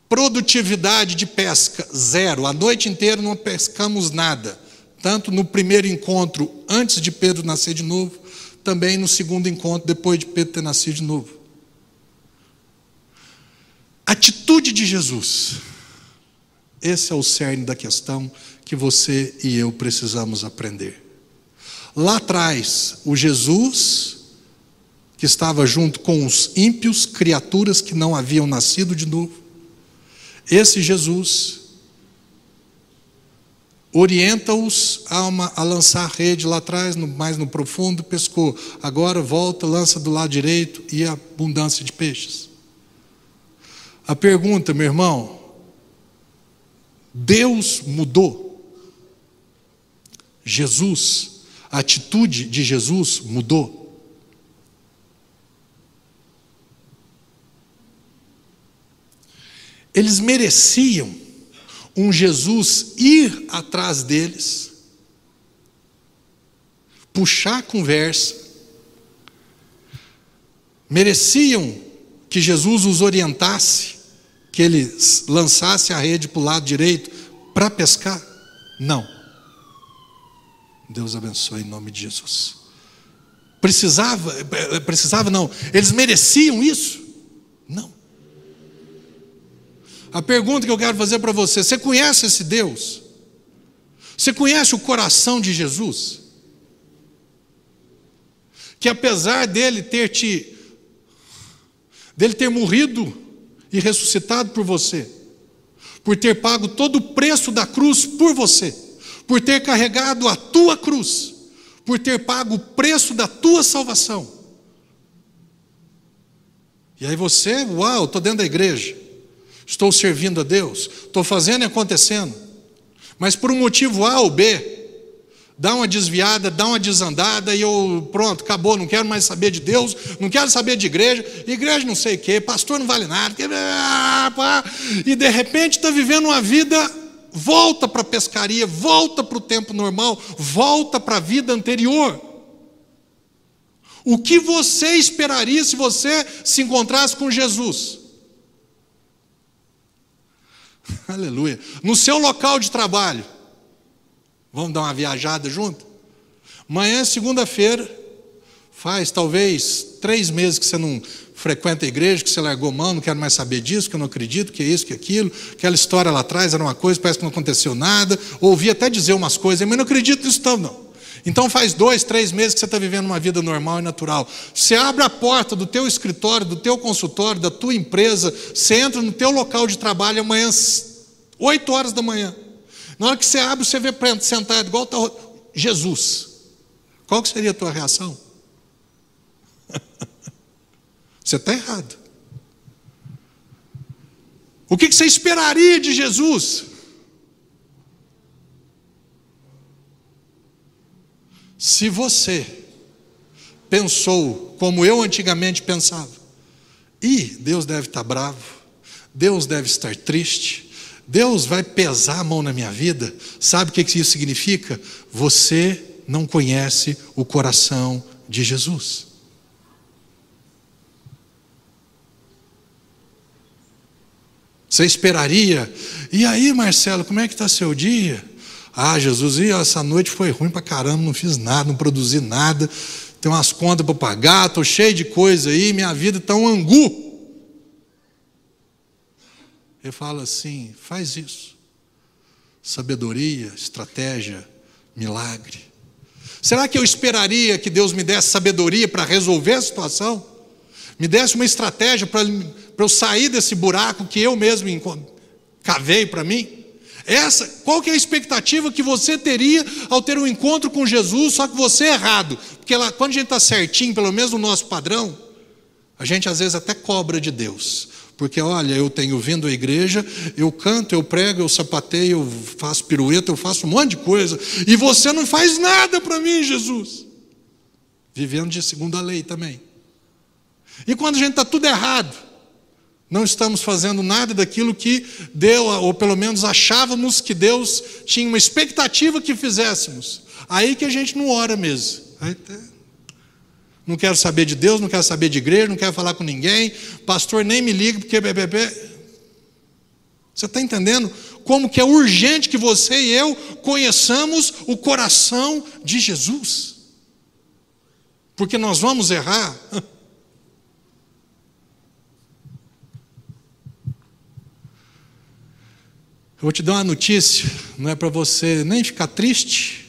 produtividade de pesca, zero. A noite inteira não pescamos nada. Tanto no primeiro encontro, antes de Pedro nascer de novo, também no segundo encontro, depois de Pedro ter nascido de novo. Atitude de Jesus. Esse é o cerne da questão que você e eu precisamos aprender. Lá atrás, o Jesus, que estava junto com os ímpios, criaturas que não haviam nascido de novo, esse Jesus orienta-os a, a, lançar rede lá atrás, no, mais no profundo, pescou. Agora volta, lança do lado direito e a abundância de peixes. A pergunta, meu irmão, Deus mudou? Jesus a atitude de Jesus mudou. Eles mereciam um Jesus ir atrás deles, puxar a conversa, mereciam que Jesus os orientasse, que eles lançassem a rede para o lado direito para pescar. Não. Deus abençoe em nome de Jesus. Precisava, precisava não. Eles mereciam isso? Não. A pergunta que eu quero fazer para você: você conhece esse Deus? Você conhece o coração de Jesus? Que apesar dele ter te dele ter morrido e ressuscitado por você, por ter pago todo o preço da cruz por você, por ter carregado a tua cruz, por ter pago o preço da tua salvação. E aí você, uau, estou dentro da igreja, estou servindo a Deus, estou fazendo e acontecendo, mas por um motivo A ou B, dá uma desviada, dá uma desandada e eu, pronto, acabou, não quero mais saber de Deus, não quero saber de igreja, igreja não sei o quê, pastor não vale nada, e de repente está vivendo uma vida, volta para a pescaria, volta para o tempo normal, volta para a vida anterior. O que você esperaria se você se encontrasse com Jesus? [LAUGHS] Aleluia. No seu local de trabalho, Vamos dar uma viajada junto? Amanhã segunda-feira, faz talvez três meses que você não frequenta a igreja, que você largou mão, não quero mais saber disso, que eu não acredito, que é isso, que é aquilo, aquela história lá atrás era uma coisa, parece que não aconteceu nada, ouvi até dizer umas coisas, mas não acredito nisso não. Então faz dois, três meses que você está vivendo uma vida normal e natural. Você abre a porta do teu escritório, do teu consultório, da tua empresa, você entra no teu local de trabalho amanhã, oito horas da manhã. Na hora que você abre, você vê sentado igual tá Jesus. Qual que seria a tua reação? [LAUGHS] você está errado. O que você esperaria de Jesus? Se você pensou como eu antigamente pensava, e Deus deve estar bravo, Deus deve estar triste, Deus vai pesar a mão na minha vida, sabe o que isso significa? Você não conhece o coração de Jesus. Você esperaria, e aí Marcelo, como é que está seu dia? Ah, Jesus, e essa noite foi ruim para caramba, não fiz nada, não produzi nada, tem umas contas para pagar, estou cheio de coisa aí, minha vida está um angu. Ele fala assim: faz isso. Sabedoria, estratégia, milagre. Será que eu esperaria que Deus me desse sabedoria para resolver a situação? Me desse uma estratégia para eu sair desse buraco que eu mesmo cavei para mim? Essa, qual que é a expectativa que você teria ao ter um encontro com Jesus, só que você é errado? Porque lá, quando a gente está certinho, pelo menos no nosso padrão, a gente às vezes até cobra de Deus. Porque, olha, eu tenho vindo à igreja, eu canto, eu prego, eu sapateio, eu faço pirueta, eu faço um monte de coisa, e você não faz nada para mim, Jesus. Vivendo de segunda lei também. E quando a gente está tudo errado, não estamos fazendo nada daquilo que deu, ou pelo menos achávamos que Deus tinha uma expectativa que fizéssemos. Aí que a gente não ora mesmo. Tá não quero saber de Deus, não quero saber de igreja, não quero falar com ninguém. Pastor, nem me liga, porque. Você está entendendo como que é urgente que você e eu conheçamos o coração de Jesus? Porque nós vamos errar. [LAUGHS] Eu vou te dar uma notícia, não é para você nem ficar triste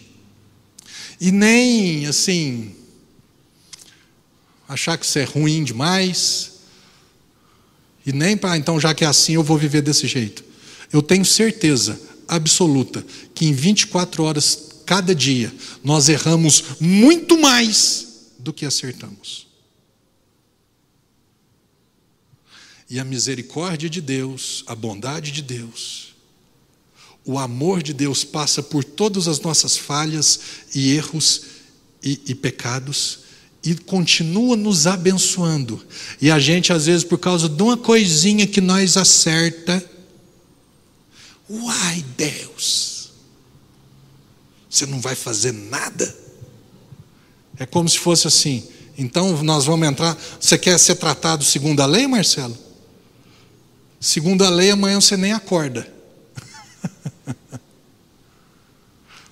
e nem assim achar que isso é ruim demais, e nem para, então, já que é assim, eu vou viver desse jeito. Eu tenho certeza absoluta que em 24 horas cada dia nós erramos muito mais do que acertamos. E a misericórdia de Deus, a bondade de Deus, o amor de Deus passa por todas as nossas falhas e erros e, e pecados e continua nos abençoando. E a gente, às vezes, por causa de uma coisinha que nós acerta, uai, Deus, você não vai fazer nada? É como se fosse assim. Então nós vamos entrar. Você quer ser tratado segundo a lei, Marcelo? Segundo a lei, amanhã você nem acorda. [LAUGHS]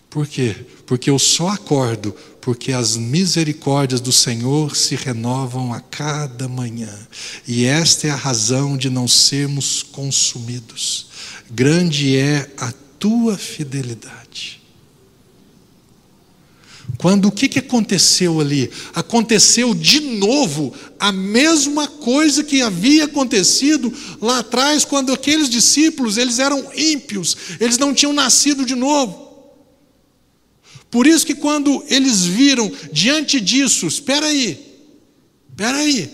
Por quê? Porque eu só acordo porque as misericórdias do Senhor se renovam a cada manhã. E esta é a razão de não sermos consumidos. Grande é a tua fidelidade. Quando o que, que aconteceu ali? Aconteceu de novo a mesma coisa que havia acontecido lá atrás, quando aqueles discípulos eles eram ímpios, eles não tinham nascido de novo. Por isso que quando eles viram diante disso, espera aí, espera aí,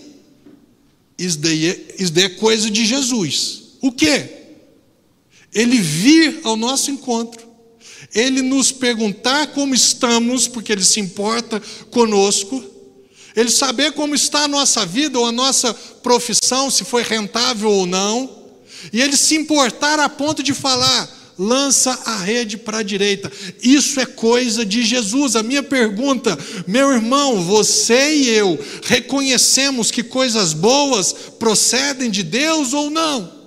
isso daí, é, isso daí é coisa de Jesus. O que? Ele vir ao nosso encontro ele nos perguntar como estamos, porque ele se importa conosco, ele saber como está a nossa vida ou a nossa profissão, se foi rentável ou não, e ele se importar a ponto de falar: lança a rede para a direita. Isso é coisa de Jesus. A minha pergunta, meu irmão, você e eu reconhecemos que coisas boas procedem de Deus ou não?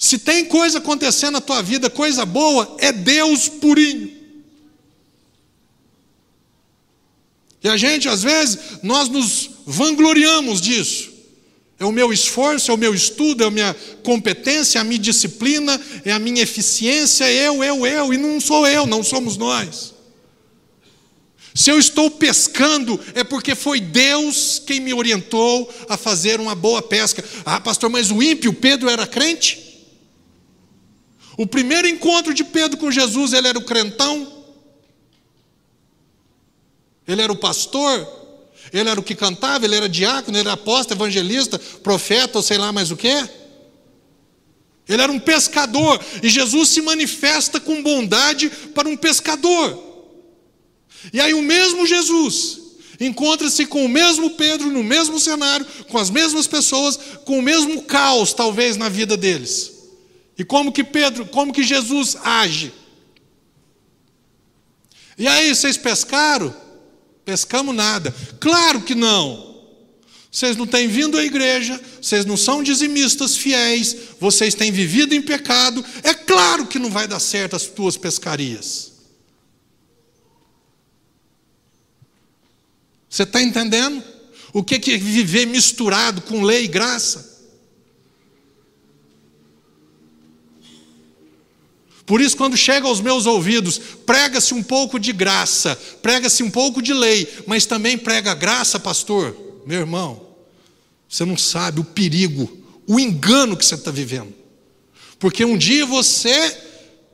Se tem coisa acontecendo na tua vida, coisa boa, é Deus purinho. E a gente, às vezes, nós nos vangloriamos disso. É o meu esforço, é o meu estudo, é a minha competência, é a minha disciplina, é a minha eficiência, é eu, eu, eu, e não sou eu, não somos nós. Se eu estou pescando, é porque foi Deus quem me orientou a fazer uma boa pesca. Ah, pastor, mas o ímpio, Pedro, era crente? O primeiro encontro de Pedro com Jesus, ele era o crentão, ele era o pastor, ele era o que cantava, ele era diácono, ele era apóstolo, evangelista, profeta, ou sei lá mais o que. Ele era um pescador, e Jesus se manifesta com bondade para um pescador. E aí o mesmo Jesus encontra-se com o mesmo Pedro no mesmo cenário, com as mesmas pessoas, com o mesmo caos, talvez, na vida deles. E como que Pedro, como que Jesus age? E aí, vocês pescaram? Pescamos nada. Claro que não. Vocês não têm vindo à igreja, vocês não são dizimistas fiéis, vocês têm vivido em pecado. É claro que não vai dar certo as tuas pescarias. Você está entendendo? O que é viver misturado com lei e graça? Por isso, quando chega aos meus ouvidos, prega-se um pouco de graça, prega-se um pouco de lei, mas também prega graça, pastor. Meu irmão, você não sabe o perigo, o engano que você está vivendo. Porque um dia você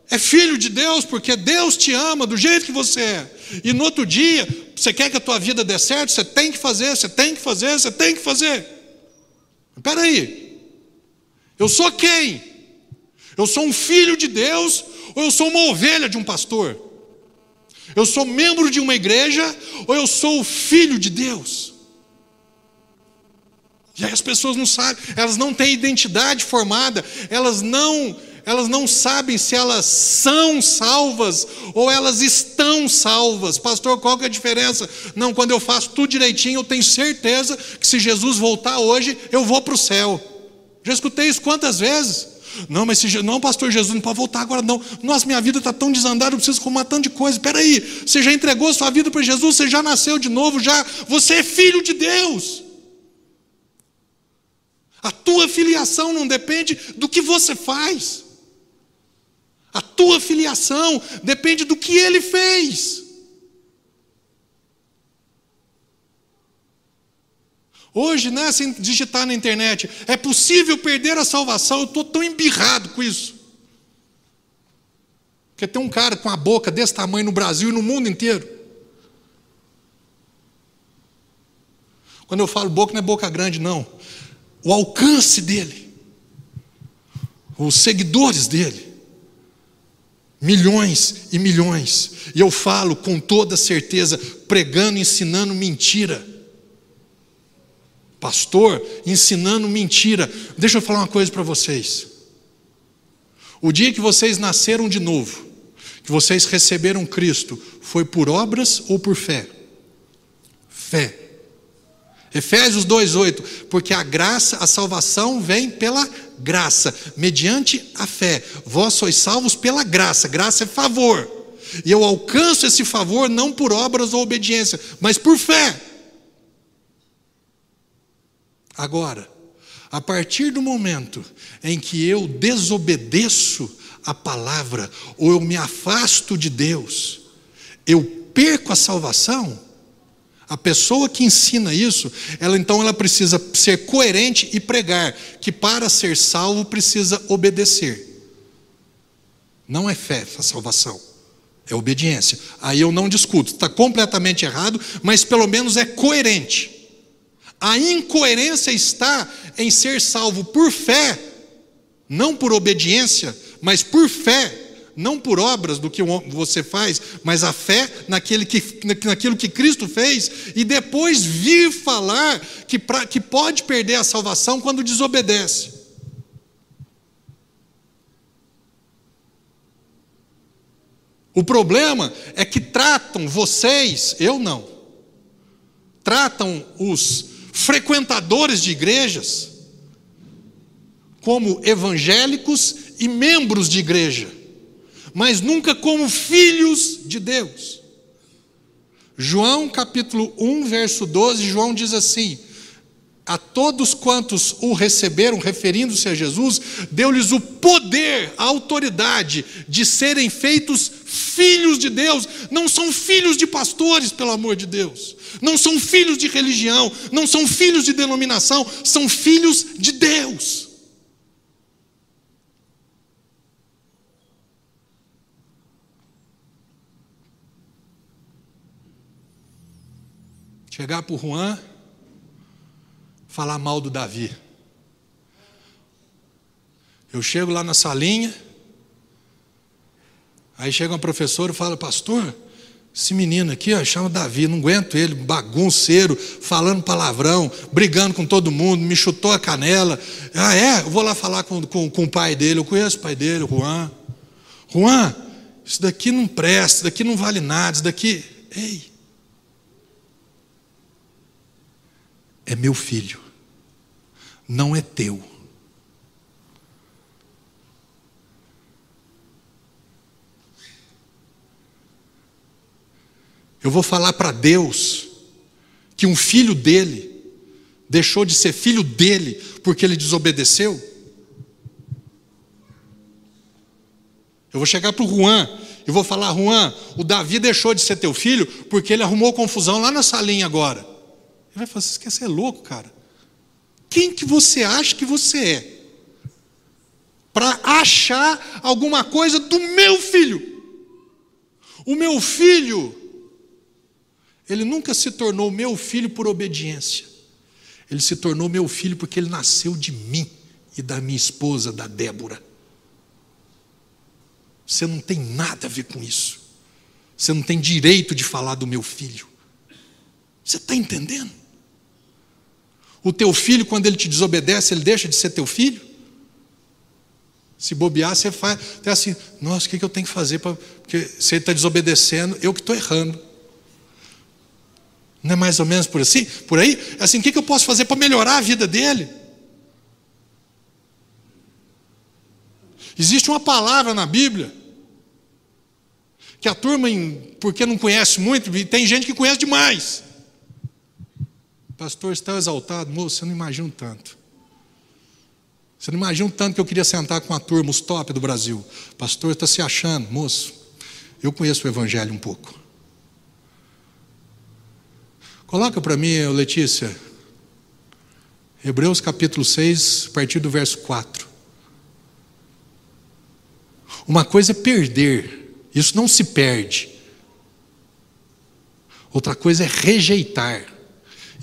é filho de Deus, porque Deus te ama do jeito que você é. E no outro dia, você quer que a tua vida dê certo, você tem que fazer, você tem que fazer, você tem que fazer. Espera aí. Eu sou quem? Eu sou um filho de Deus ou eu sou uma ovelha de um pastor? Eu sou membro de uma igreja ou eu sou o filho de Deus? E aí as pessoas não sabem, elas não têm identidade formada, elas não, elas não sabem se elas são salvas ou elas estão salvas. Pastor, qual que é a diferença? Não, quando eu faço tudo direitinho, eu tenho certeza que se Jesus voltar hoje, eu vou para o céu. Já escutei isso quantas vezes? Não, mas se, não, pastor Jesus, não pode voltar agora, não. Nossa, minha vida está tão desandada, eu preciso arrumar tanto de coisa. Espera aí, você já entregou sua vida para Jesus, você já nasceu de novo, já. Você é filho de Deus. A tua filiação não depende do que você faz. A tua filiação depende do que ele fez. Hoje, né, sem digitar na internet, é possível perder a salvação. Eu estou tão embirrado com isso. Porque tem um cara com a boca desse tamanho no Brasil e no mundo inteiro. Quando eu falo boca, não é boca grande, não. O alcance dele, os seguidores dele, milhões e milhões. E eu falo com toda certeza, pregando, ensinando mentira pastor ensinando mentira. Deixa eu falar uma coisa para vocês. O dia que vocês nasceram de novo, que vocês receberam Cristo, foi por obras ou por fé? Fé. Efésios 2:8, porque a graça, a salvação vem pela graça, mediante a fé. Vós sois salvos pela graça, graça é favor. E eu alcanço esse favor não por obras ou obediência, mas por fé. Agora, a partir do momento em que eu desobedeço a palavra, ou eu me afasto de Deus, eu perco a salvação. A pessoa que ensina isso, ela então ela precisa ser coerente e pregar que para ser salvo precisa obedecer. Não é fé a salvação, é obediência. Aí eu não discuto, está completamente errado, mas pelo menos é coerente. A incoerência está em ser salvo por fé, não por obediência, mas por fé, não por obras do que você faz, mas a fé naquele que, naquilo que Cristo fez, e depois vir falar que, pra, que pode perder a salvação quando desobedece. O problema é que tratam vocês, eu não, tratam os frequentadores de igrejas como evangélicos e membros de igreja, mas nunca como filhos de Deus. João capítulo 1, verso 12, João diz assim: A todos quantos o receberam, referindo-se a Jesus, deu-lhes o poder, a autoridade de serem feitos filhos de Deus, não são filhos de pastores, pelo amor de Deus, não são filhos de religião, não são filhos de denominação, são filhos de Deus. Chegar para o Juan, falar mal do Davi. Eu chego lá na salinha, aí chega uma professora e fala, pastor, esse menino aqui, ó, chama Davi, não aguento ele, bagunceiro, falando palavrão, brigando com todo mundo, me chutou a canela. Ah, é? Eu vou lá falar com, com, com o pai dele, eu conheço o pai dele, o Juan. Juan, isso daqui não presta, isso daqui não vale nada, isso daqui. Ei, é meu filho, não é teu. Eu vou falar para Deus que um filho dele deixou de ser filho dele porque ele desobedeceu? Eu vou chegar para o Juan e vou falar: Juan, o Davi deixou de ser teu filho porque ele arrumou confusão lá na salinha agora. Ele vai falar, você ser louco, cara? Quem que você acha que você é? Para achar alguma coisa do meu filho. O meu filho, ele nunca se tornou meu filho por obediência. Ele se tornou meu filho porque ele nasceu de mim e da minha esposa, da Débora. Você não tem nada a ver com isso. Você não tem direito de falar do meu filho. Você está entendendo? O teu filho, quando ele te desobedece, ele deixa de ser teu filho? Se bobear, você faz até assim, nossa, o que eu tenho que fazer para. Porque se ele está desobedecendo, eu que estou errando. Não é mais ou menos por assim? Por aí? É assim, o que eu posso fazer para melhorar a vida dele? Existe uma palavra na Bíblia que a turma, porque não conhece muito, tem gente que conhece demais. Pastor, está exaltado? Moço, você não imagina tanto. Você não imagina tanto que eu queria sentar com a turma, os top do Brasil. Pastor, está se achando? Moço, eu conheço o Evangelho um pouco. Coloca para mim, Letícia, Hebreus capítulo 6, a partir do verso 4. Uma coisa é perder, isso não se perde. Outra coisa é rejeitar.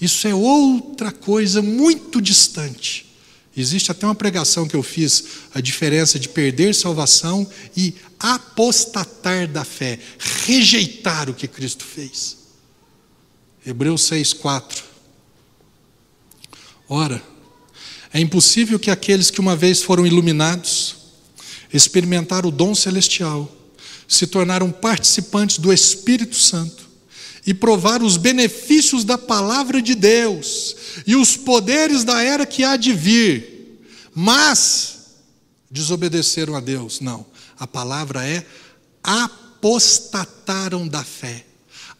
Isso é outra coisa muito distante. Existe até uma pregação que eu fiz, a diferença de perder salvação e apostatar da fé, rejeitar o que Cristo fez. Hebreus 6,4. Ora, é impossível que aqueles que uma vez foram iluminados, experimentaram o dom celestial, se tornaram participantes do Espírito Santo, e provar os benefícios da palavra de Deus e os poderes da era que há de vir, Mas desobedeceram a Deus. Não. A palavra é apostataram da fé.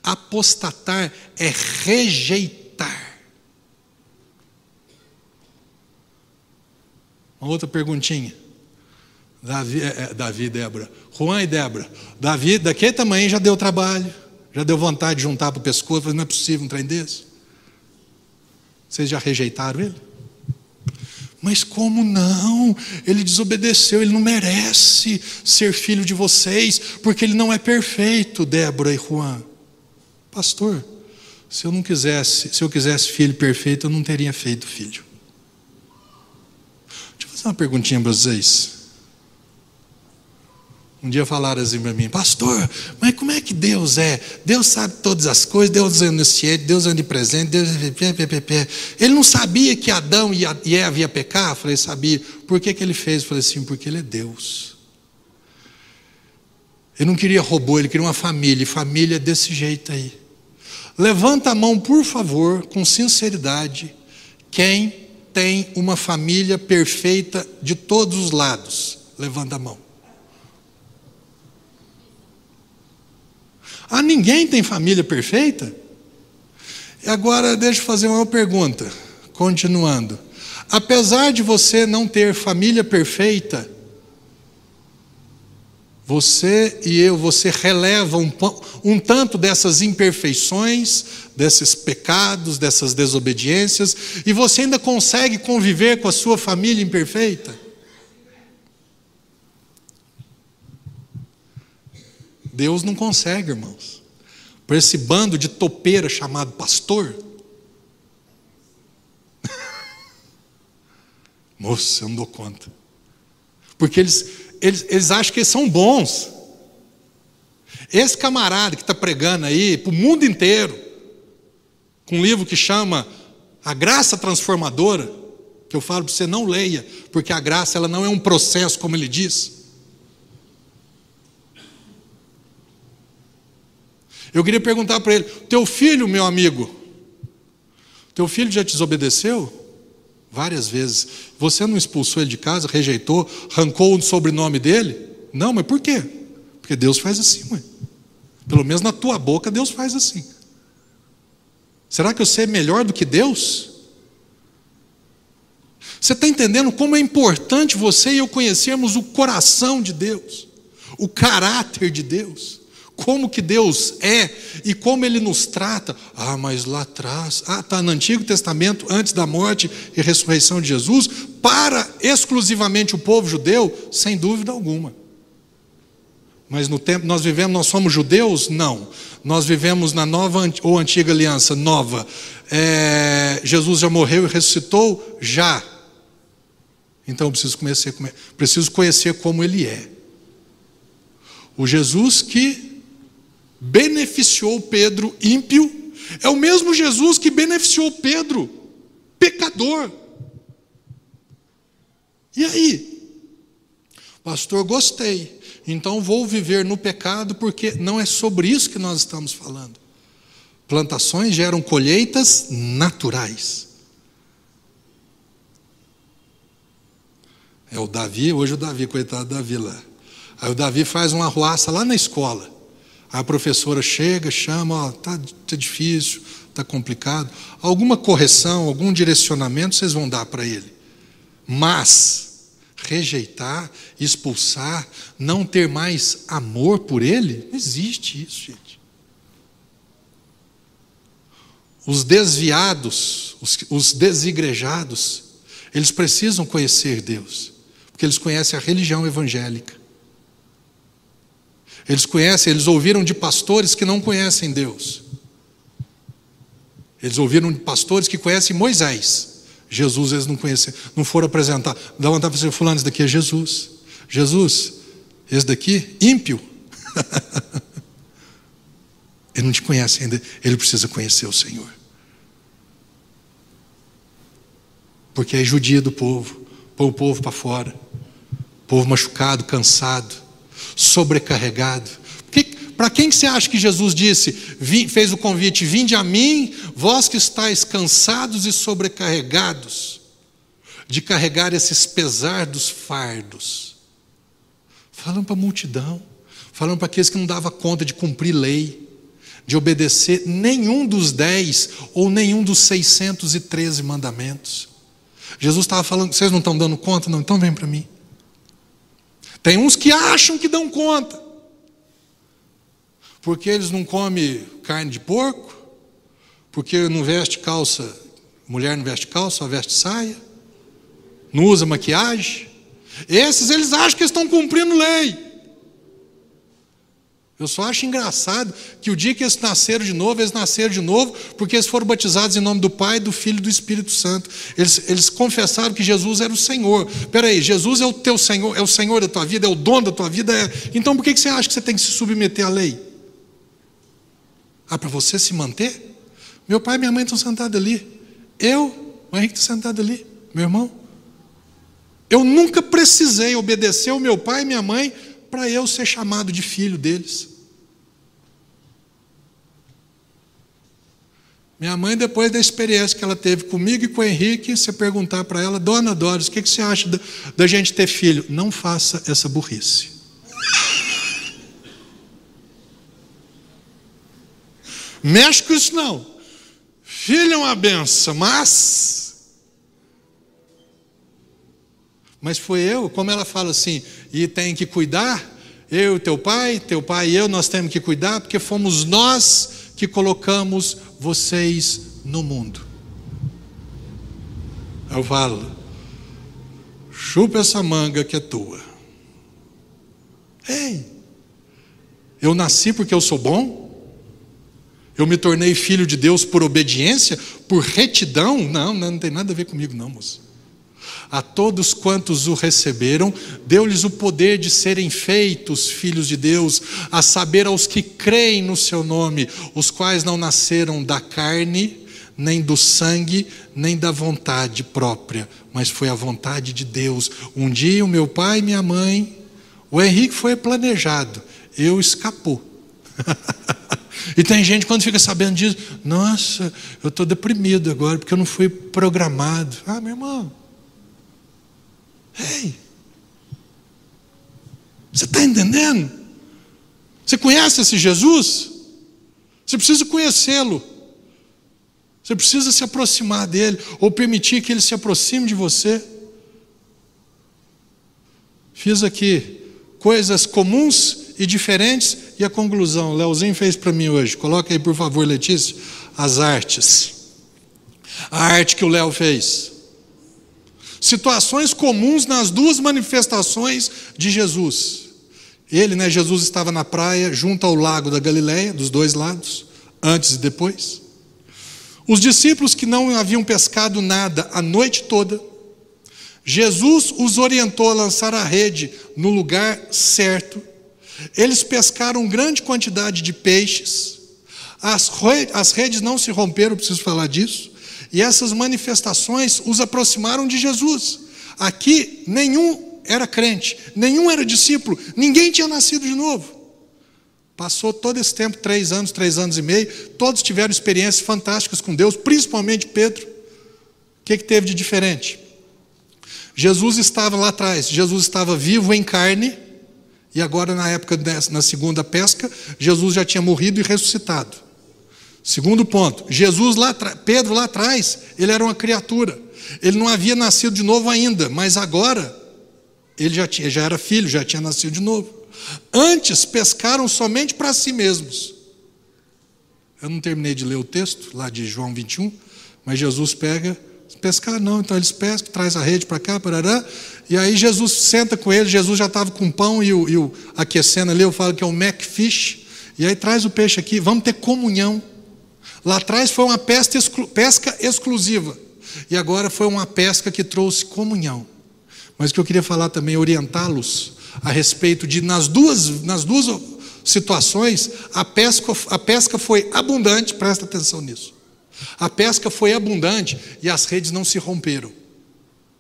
Apostatar é rejeitar. Uma outra perguntinha. Davi, é, é Davi Débora. Juan e Débora. Davi, daquele tamanho já deu trabalho. Já deu vontade de juntar para o pescoço. Não é possível um trem desse. Vocês já rejeitaram ele? Mas como não? Ele desobedeceu, ele não merece ser filho de vocês, porque ele não é perfeito, Débora e Juan. Pastor, se eu não quisesse, se eu quisesse filho perfeito, eu não teria feito filho. Deixa eu fazer uma perguntinha para vocês. Um dia falaram assim para mim, pastor, mas como é que Deus é? Deus sabe todas as coisas, Deus é onisciente, Deus é onipresente, Deus é. Ele não sabia que Adão e Eva ia pecar? Eu falei, sabia. Por que, que ele fez? Eu falei assim, porque ele é Deus. Ele não queria robô, ele queria uma família, e família é desse jeito aí. Levanta a mão, por favor, com sinceridade, quem tem uma família perfeita de todos os lados. Levanta a mão. Ah, ninguém tem família perfeita? E agora deixa eu fazer uma pergunta, continuando. Apesar de você não ter família perfeita, você e eu, você releva um, um tanto dessas imperfeições, desses pecados, dessas desobediências, e você ainda consegue conviver com a sua família imperfeita? Deus não consegue, irmãos. Por esse bando de topeira chamado pastor. [LAUGHS] Moça, eu não dou conta. Porque eles, eles, eles acham que eles são bons. Esse camarada que está pregando aí para o mundo inteiro, com um livro que chama A Graça Transformadora, que eu falo para você não leia, porque a graça ela não é um processo, como ele diz. Eu queria perguntar para ele: teu filho, meu amigo, teu filho já te desobedeceu? Várias vezes. Você não expulsou ele de casa, rejeitou, arrancou o sobrenome dele? Não, mas por quê? Porque Deus faz assim, mãe. Pelo menos na tua boca Deus faz assim. Será que eu sei melhor do que Deus? Você está entendendo como é importante você e eu conhecermos o coração de Deus, o caráter de Deus? Como que Deus é e como Ele nos trata. Ah, mas lá atrás, ah, está no Antigo Testamento, antes da morte e ressurreição de Jesus, para exclusivamente o povo judeu, sem dúvida alguma. Mas no tempo nós vivemos, nós somos judeus? Não. Nós vivemos na nova ou antiga aliança, nova. É, Jesus já morreu e ressuscitou? Já. Então eu preciso conhecer, preciso conhecer como ele é. O Jesus que beneficiou Pedro ímpio, é o mesmo Jesus que beneficiou Pedro pecador. E aí? Pastor, gostei. Então vou viver no pecado porque não é sobre isso que nós estamos falando. Plantações geram colheitas naturais. É o Davi, hoje o Davi, coitado do Davi lá. Aí o Davi faz uma arruaça lá na escola. A professora chega, chama, está tá difícil, está complicado. Alguma correção, algum direcionamento vocês vão dar para ele. Mas rejeitar, expulsar, não ter mais amor por ele, não existe isso, gente. Os desviados, os, os desigrejados, eles precisam conhecer Deus, porque eles conhecem a religião evangélica. Eles conhecem, eles ouviram de pastores que não conhecem Deus. Eles ouviram de pastores que conhecem Moisés. Jesus eles não conhecem, não foram apresentar. Dá vontade para dizer, fulano, esse daqui é Jesus. Jesus, esse daqui, ímpio. [LAUGHS] ele não te conhece ainda, ele precisa conhecer o Senhor. Porque é judia do povo, põe o povo para fora, povo machucado, cansado sobrecarregado. Para quem você acha que Jesus disse, fez o convite, vinde a mim, vós que estáis cansados e sobrecarregados, de carregar esses pesados fardos. Falando para a multidão, falando para aqueles que não davam conta de cumprir lei, de obedecer nenhum dos dez ou nenhum dos 613 mandamentos. Jesus estava falando, vocês não estão dando conta? Não, então vem para mim. Tem uns que acham que dão conta, porque eles não comem carne de porco, porque não veste calça, mulher não veste calça, só veste saia, não usa maquiagem. Esses eles acham que estão cumprindo lei. Eu só acho engraçado que o dia que eles nasceram de novo, eles nasceram de novo porque eles foram batizados em nome do Pai, do Filho e do Espírito Santo. Eles, eles confessaram que Jesus era o Senhor. Espera aí, Jesus é o teu Senhor, é o Senhor da tua vida, é o dono da tua vida. É... Então por que você acha que você tem que se submeter à lei? Ah, para você se manter? Meu pai e minha mãe estão sentados ali. Eu, o Henrique está sentado ali, meu irmão. Eu nunca precisei obedecer ao meu pai e minha mãe para eu ser chamado de filho deles. Minha mãe, depois da experiência que ela teve comigo e com o Henrique, você perguntar para ela, Dona Doris, o que, você acha da, da gente ter filho? Não faça essa burrice. Mexe com isso não. Filho é uma benção, mas. Mas foi eu, como ela fala assim, e tem que cuidar, eu e teu pai, teu pai e eu, nós temos que cuidar, porque fomos nós que colocamos vocês no mundo. Eu falo, chupa essa manga que é tua. Ei, eu nasci porque eu sou bom? Eu me tornei filho de Deus por obediência, por retidão? Não, não, não tem nada a ver comigo, não, moço. A todos quantos o receberam, deu-lhes o poder de serem feitos filhos de Deus, a saber, aos que creem no seu nome, os quais não nasceram da carne, nem do sangue, nem da vontade própria, mas foi a vontade de Deus. Um dia o meu pai e minha mãe, o Henrique foi planejado, eu escapou. [LAUGHS] e tem gente quando fica sabendo disso, nossa, eu estou deprimido agora porque eu não fui programado. Ah, meu irmão, Ei, você está entendendo? Você conhece esse Jesus? Você precisa conhecê-lo. Você precisa se aproximar dele, ou permitir que ele se aproxime de você. Fiz aqui coisas comuns e diferentes, e a conclusão, Leozinho fez para mim hoje. Coloca aí, por favor, Letícia, as artes. A arte que o Léo fez situações comuns nas duas manifestações de Jesus. Ele, né, Jesus estava na praia, junto ao lago da Galileia, dos dois lados, antes e depois. Os discípulos que não haviam pescado nada a noite toda, Jesus os orientou a lançar a rede no lugar certo. Eles pescaram grande quantidade de peixes. As, redes não se romperam, preciso falar disso. E essas manifestações os aproximaram de Jesus. Aqui, nenhum era crente, nenhum era discípulo, ninguém tinha nascido de novo. Passou todo esse tempo, três anos, três anos e meio, todos tiveram experiências fantásticas com Deus, principalmente Pedro. O que, que teve de diferente? Jesus estava lá atrás, Jesus estava vivo em carne, e agora, na época, na segunda pesca, Jesus já tinha morrido e ressuscitado. Segundo ponto, Jesus lá, Pedro lá atrás, ele era uma criatura. Ele não havia nascido de novo ainda, mas agora ele já, tinha, já era filho, já tinha nascido de novo. Antes pescaram somente para si mesmos. Eu não terminei de ler o texto lá de João 21, mas Jesus pega, pescar não, então eles pescam, traz a rede para cá, parará, e aí Jesus senta com eles, Jesus já estava com pão e o, e o aquecendo ali, eu falo que é o Macfish, e aí traz o peixe aqui, vamos ter comunhão. Lá atrás foi uma pesca, exclu pesca exclusiva. E agora foi uma pesca que trouxe comunhão. Mas o que eu queria falar também, orientá-los a respeito de, nas duas, nas duas situações, a pesca, a pesca foi abundante, presta atenção nisso. A pesca foi abundante e as redes não se romperam.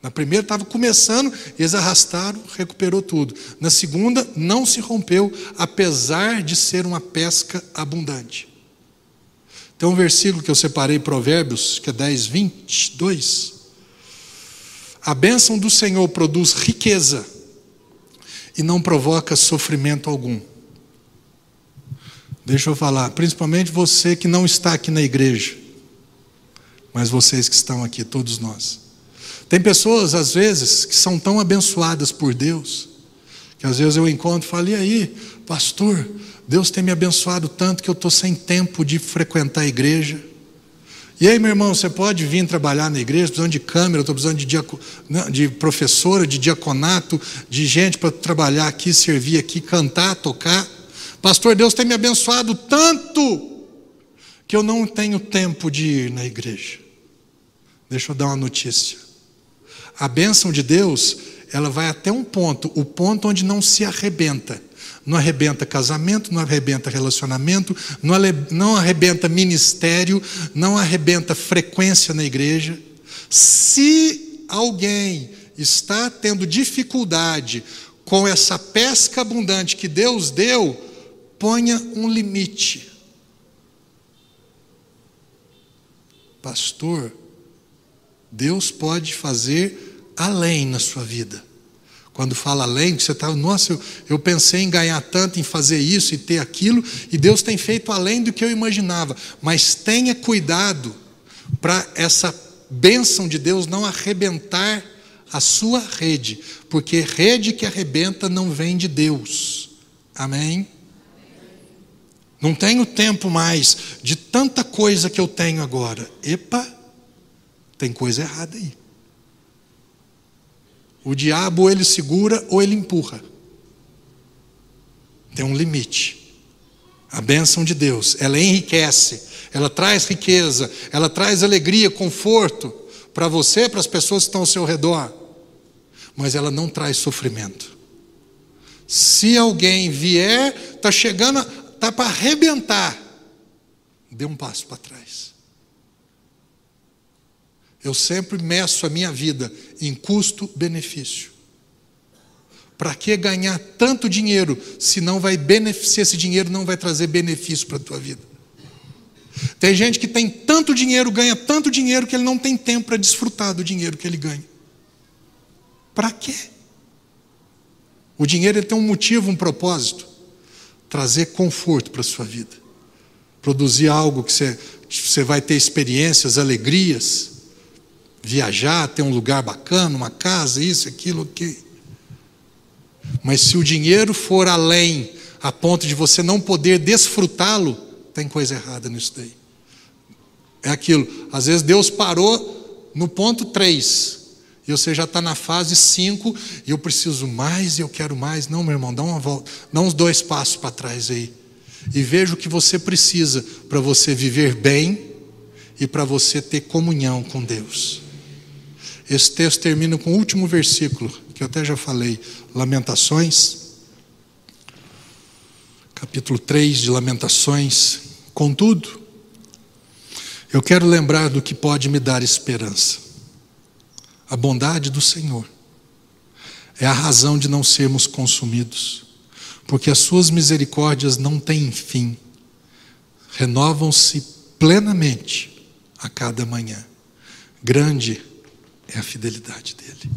Na primeira estava começando, eles arrastaram, recuperou tudo. Na segunda, não se rompeu, apesar de ser uma pesca abundante. Tem um versículo que eu separei, Provérbios, que é 10, 22. A bênção do Senhor produz riqueza e não provoca sofrimento algum. Deixa eu falar, principalmente você que não está aqui na igreja, mas vocês que estão aqui, todos nós. Tem pessoas, às vezes, que são tão abençoadas por Deus, que às vezes eu encontro e falo: e aí, pastor, Deus tem me abençoado tanto que eu estou sem tempo de frequentar a igreja. E aí, meu irmão, você pode vir trabalhar na igreja, precisando de câmera, estou precisando de, diaco, de professora, de diaconato, de gente para trabalhar aqui, servir aqui, cantar, tocar. Pastor, Deus tem me abençoado tanto que eu não tenho tempo de ir na igreja. Deixa eu dar uma notícia. A bênção de Deus, ela vai até um ponto, o ponto onde não se arrebenta. Não arrebenta casamento, não arrebenta relacionamento, não arrebenta ministério, não arrebenta frequência na igreja. Se alguém está tendo dificuldade com essa pesca abundante que Deus deu, ponha um limite. Pastor, Deus pode fazer além na sua vida. Quando fala além, você está, nossa, eu, eu pensei em ganhar tanto, em fazer isso e ter aquilo, e Deus tem feito além do que eu imaginava. Mas tenha cuidado para essa bênção de Deus não arrebentar a sua rede, porque rede que arrebenta não vem de Deus. Amém? Não tenho tempo mais de tanta coisa que eu tenho agora. Epa, tem coisa errada aí. O diabo ou ele segura ou ele empurra. Tem um limite. A bênção de Deus, ela enriquece, ela traz riqueza, ela traz alegria, conforto para você, para as pessoas que estão ao seu redor, mas ela não traz sofrimento. Se alguém vier, está chegando, está para arrebentar, dê um passo para trás. Eu sempre meço a minha vida em custo-benefício. Para que ganhar tanto dinheiro se não vai beneficiar esse dinheiro não vai trazer benefício para a tua vida? Tem gente que tem tanto dinheiro, ganha tanto dinheiro que ele não tem tempo para desfrutar do dinheiro que ele ganha. Para quê? O dinheiro ele tem um motivo, um propósito trazer conforto para a sua vida, produzir algo que você, você vai ter experiências, alegrias, viajar, ter um lugar bacana, uma casa, isso, aquilo, ok. Mas se o dinheiro for além, a ponto de você não poder desfrutá-lo, tem coisa errada nisso daí. É aquilo, às vezes Deus parou no ponto 3, e você já está na fase 5, e eu preciso mais, e eu quero mais. Não, meu irmão, dá uma volta, dá uns dois passos para trás aí. E veja o que você precisa para você viver bem e para você ter comunhão com Deus. Esse texto termina com o último versículo, que eu até já falei, Lamentações, capítulo 3 de Lamentações. Contudo, eu quero lembrar do que pode me dar esperança a bondade do Senhor. É a razão de não sermos consumidos, porque as suas misericórdias não têm fim, renovam-se plenamente a cada manhã. Grande é a fidelidade dele.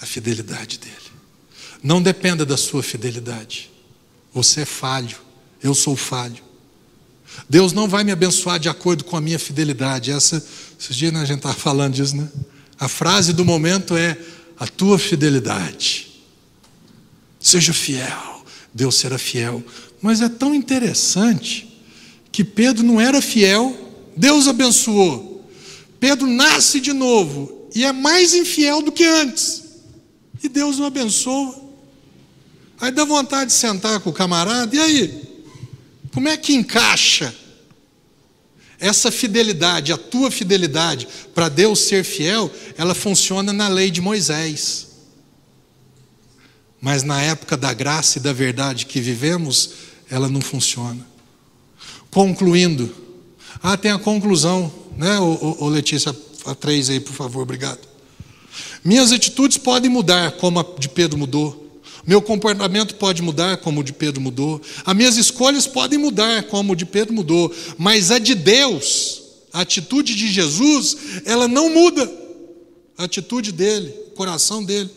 A fidelidade dele. Não dependa da sua fidelidade. Você é falho, eu sou falho. Deus não vai me abençoar de acordo com a minha fidelidade. Essa, esses dias né, a gente estava falando disso, né? A frase do momento é a tua fidelidade. Seja fiel, Deus será fiel. Mas é tão interessante que Pedro não era fiel, Deus abençoou. Pedro nasce de novo e é mais infiel do que antes. E Deus o abençoa. Aí dá vontade de sentar com o camarada, e aí? Como é que encaixa essa fidelidade, a tua fidelidade para Deus ser fiel, ela funciona na lei de Moisés. Mas na época da graça e da verdade que vivemos, ela não funciona. Concluindo, ah, tem a conclusão, né, ô, Letícia, a três aí, por favor, obrigado. Minhas atitudes podem mudar, como a de Pedro mudou. Meu comportamento pode mudar, como o de Pedro mudou. As minhas escolhas podem mudar, como o de Pedro mudou. Mas a de Deus, a atitude de Jesus, ela não muda. a atitude dele, o coração dele,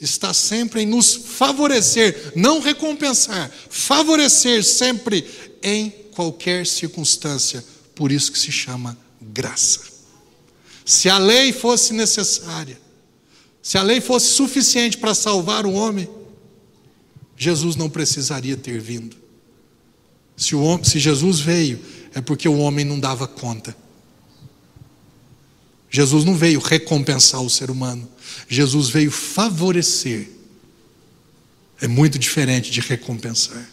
está sempre em nos favorecer, não recompensar, favorecer sempre em qualquer circunstância. Por isso que se chama graça. Se a lei fosse necessária, se a lei fosse suficiente para salvar o homem, Jesus não precisaria ter vindo. Se, homem, se Jesus veio, é porque o homem não dava conta. Jesus não veio recompensar o ser humano, Jesus veio favorecer. É muito diferente de recompensar.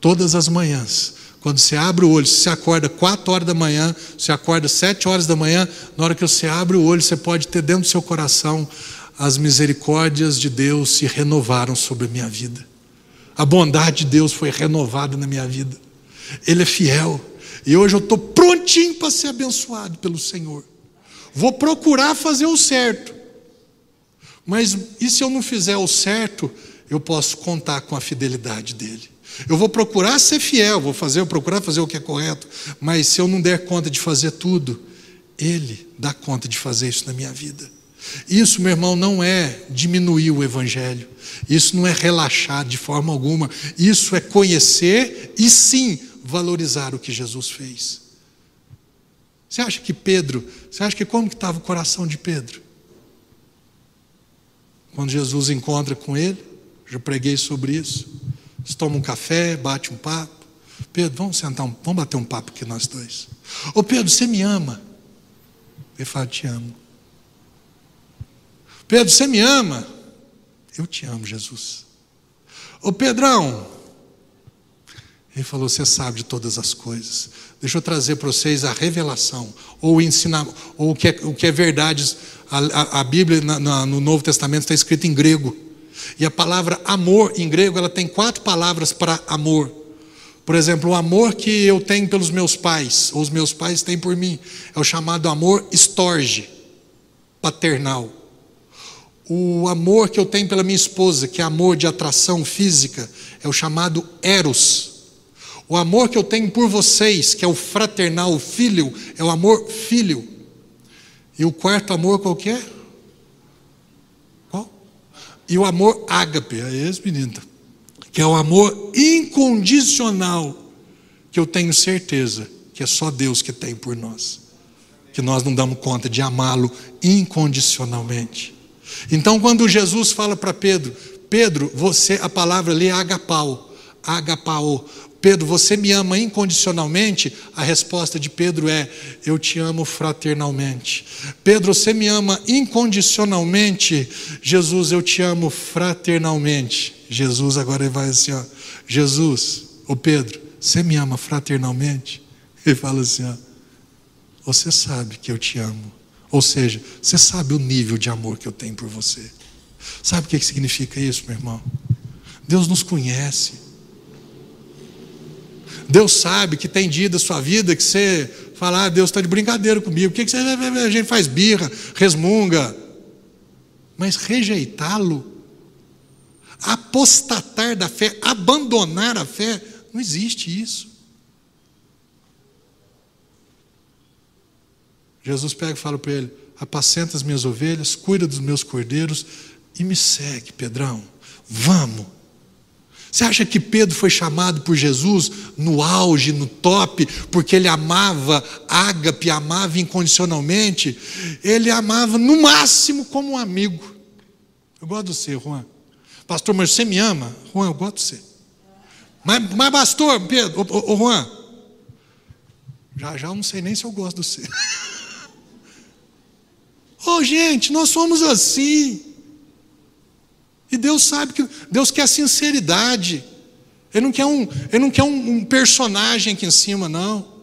Todas as manhãs, quando você abre o olho, você acorda 4 horas da manhã, você acorda 7 horas da manhã, na hora que você abre o olho, você pode ter dentro do seu coração as misericórdias de Deus se renovaram sobre a minha vida. A bondade de Deus foi renovada na minha vida. Ele é fiel. E hoje eu estou prontinho para ser abençoado pelo Senhor. Vou procurar fazer o certo. Mas e se eu não fizer o certo, eu posso contar com a fidelidade dele. Eu vou procurar ser fiel, vou fazer, vou procurar fazer o que é correto, mas se eu não der conta de fazer tudo, ele dá conta de fazer isso na minha vida. Isso, meu irmão, não é diminuir o evangelho. Isso não é relaxar de forma alguma. Isso é conhecer e sim valorizar o que Jesus fez. Você acha que Pedro, você acha que como que estava o coração de Pedro? Quando Jesus encontra com ele, já preguei sobre isso. Eles tomam um café, bate um papo. Pedro, vamos sentar, um, vamos bater um papo aqui nós dois. Ô Pedro, você me ama? Ele fala, te amo. Pedro, você me ama? Eu te amo, Jesus. Ô Pedrão, ele falou, você sabe de todas as coisas. Deixa eu trazer para vocês a revelação, ou ensinar, ou o que é, o que é verdade. A, a, a Bíblia na, na, no Novo Testamento está escrita em grego. E a palavra amor em grego, ela tem quatro palavras para amor. Por exemplo, o amor que eu tenho pelos meus pais, ou os meus pais têm por mim, é o chamado amor estorge, paternal. O amor que eu tenho pela minha esposa, que é amor de atração física, é o chamado eros. O amor que eu tenho por vocês, que é o fraternal, o filho, é o amor filho. E o quarto amor qual que é? E o amor ágape, é esse menino, que é o amor incondicional, que eu tenho certeza que é só Deus que tem por nós. Que nós não damos conta de amá-lo incondicionalmente. Então, quando Jesus fala para Pedro, Pedro, você, a palavra ali é agapau, agapau, Pedro, você me ama incondicionalmente? A resposta de Pedro é: Eu te amo fraternalmente. Pedro, você me ama incondicionalmente? Jesus, eu te amo fraternalmente. Jesus agora vai assim: ó, Jesus, o Pedro, você me ama fraternalmente? Ele fala assim: ó, Você sabe que eu te amo. Ou seja, você sabe o nível de amor que eu tenho por você. Sabe o que significa isso, meu irmão? Deus nos conhece. Deus sabe que tem dia da sua vida que você fala, ah, Deus está de brincadeira comigo. O que, que você, a gente faz birra, resmunga. Mas rejeitá-lo, apostatar da fé, abandonar a fé, não existe isso. Jesus pega e fala para ele: apacenta as minhas ovelhas, cuida dos meus cordeiros e me segue, Pedrão. Vamos. Você acha que Pedro foi chamado por Jesus no auge, no top, porque ele amava ágape, amava incondicionalmente? Ele amava no máximo como um amigo. Eu gosto de você, Juan. Pastor, mas você me ama? Juan, eu gosto de você. Mas, mas pastor, Pedro, ô, ô, Juan, já já eu não sei nem se eu gosto de você. [LAUGHS] Ô oh, gente, nós somos assim. E Deus sabe que Deus quer sinceridade. Ele não quer um, ele não quer um, um personagem aqui em cima, não.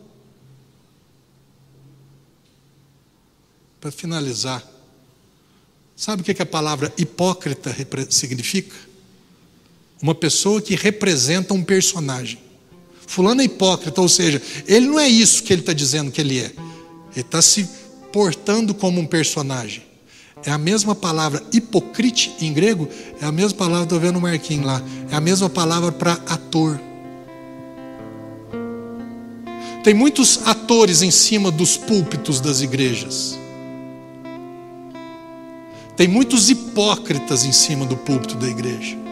Para finalizar, sabe o que, que a palavra hipócrita significa? Uma pessoa que representa um personagem. Fulano é hipócrita, ou seja, ele não é isso que ele está dizendo que ele é. Ele está se portando como um personagem. É a mesma palavra hipocrite em grego, é a mesma palavra, estou vendo o Marquinhos lá, é a mesma palavra para ator. Tem muitos atores em cima dos púlpitos das igrejas. Tem muitos hipócritas em cima do púlpito da igreja.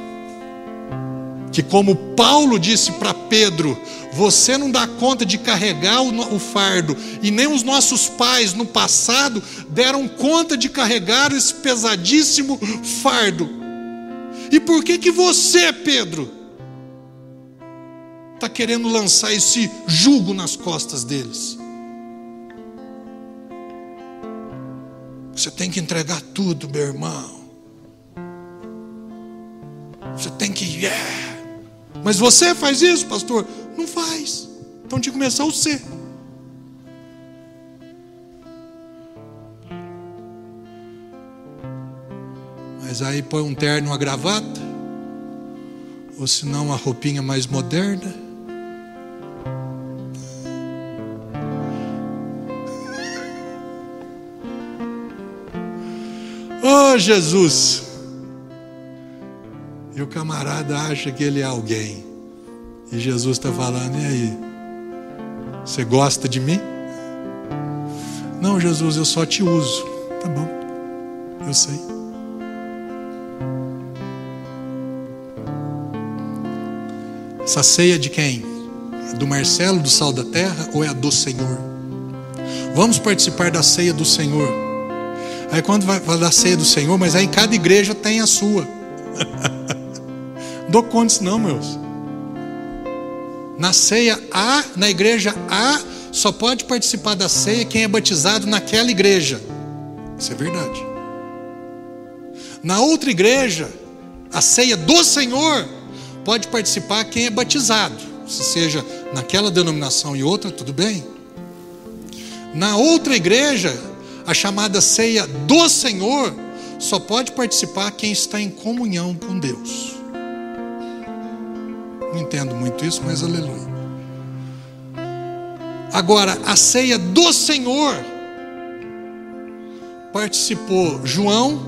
Que, como Paulo disse para Pedro, você não dá conta de carregar o, fardo, e nem os nossos pais no passado deram conta de carregar esse pesadíssimo fardo. E por que que você, Pedro, está querendo lançar esse jugo nas costas deles? Você tem que entregar tudo, meu irmão. Você tem que. Yeah. Mas você faz isso, pastor? Não faz. Então tinha que começar o ser. Mas aí põe um terno, uma gravata, ou se não uma roupinha mais moderna. Oh Jesus! O camarada acha que ele é alguém. E Jesus está falando, e aí? Você gosta de mim? Não, Jesus, eu só te uso. Tá bom, eu sei. Essa ceia de quem? É do Marcelo, do Sal da Terra, ou é a do Senhor? Vamos participar da ceia do Senhor. Aí quando vai falar da ceia do Senhor, mas aí cada igreja tem a sua. [LAUGHS] Dou conta não, meus. Na ceia A, na igreja A, só pode participar da ceia quem é batizado naquela igreja. Isso é verdade. Na outra igreja, a ceia do Senhor, pode participar quem é batizado. Se seja naquela denominação e outra, tudo bem. Na outra igreja, a chamada ceia do Senhor, só pode participar quem está em comunhão com Deus. Não entendo muito isso, mas aleluia. Agora, a ceia do Senhor participou João,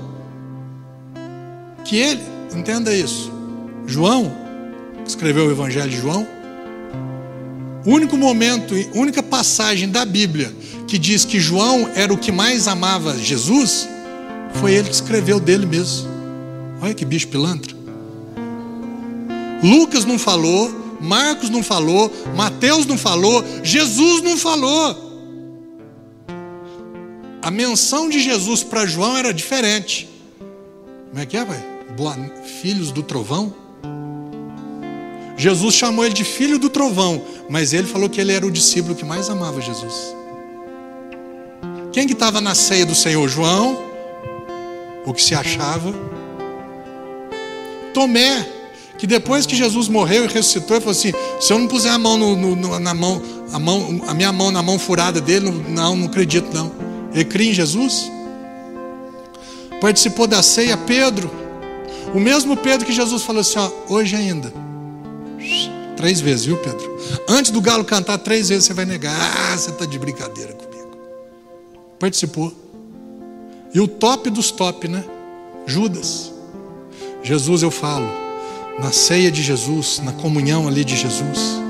que ele, entenda isso, João, que escreveu o Evangelho de João, o único momento, única passagem da Bíblia que diz que João era o que mais amava Jesus, foi ele que escreveu dele mesmo. Olha que bicho pilantra. Lucas não falou, Marcos não falou, Mateus não falou, Jesus não falou. A menção de Jesus para João era diferente. Como é que é, pai? Filhos do trovão? Jesus chamou ele de filho do trovão, mas ele falou que ele era o discípulo que mais amava Jesus. Quem que estava na ceia do Senhor? João, o que se achava. Tomé, que depois que Jesus morreu e ressuscitou, ele falou assim: se eu não puser a mão no, no, na mão, a mão, a minha mão na mão furada dele, não, não acredito não. Ele cria em Jesus. Participou da ceia Pedro, o mesmo Pedro que Jesus falou assim: ó, hoje ainda. Três vezes, viu, Pedro? Antes do galo cantar, três vezes você vai negar. Ah, você está de brincadeira comigo. Participou. E o top dos top, né? Judas. Jesus, eu falo, na ceia de Jesus, na comunhão ali de Jesus,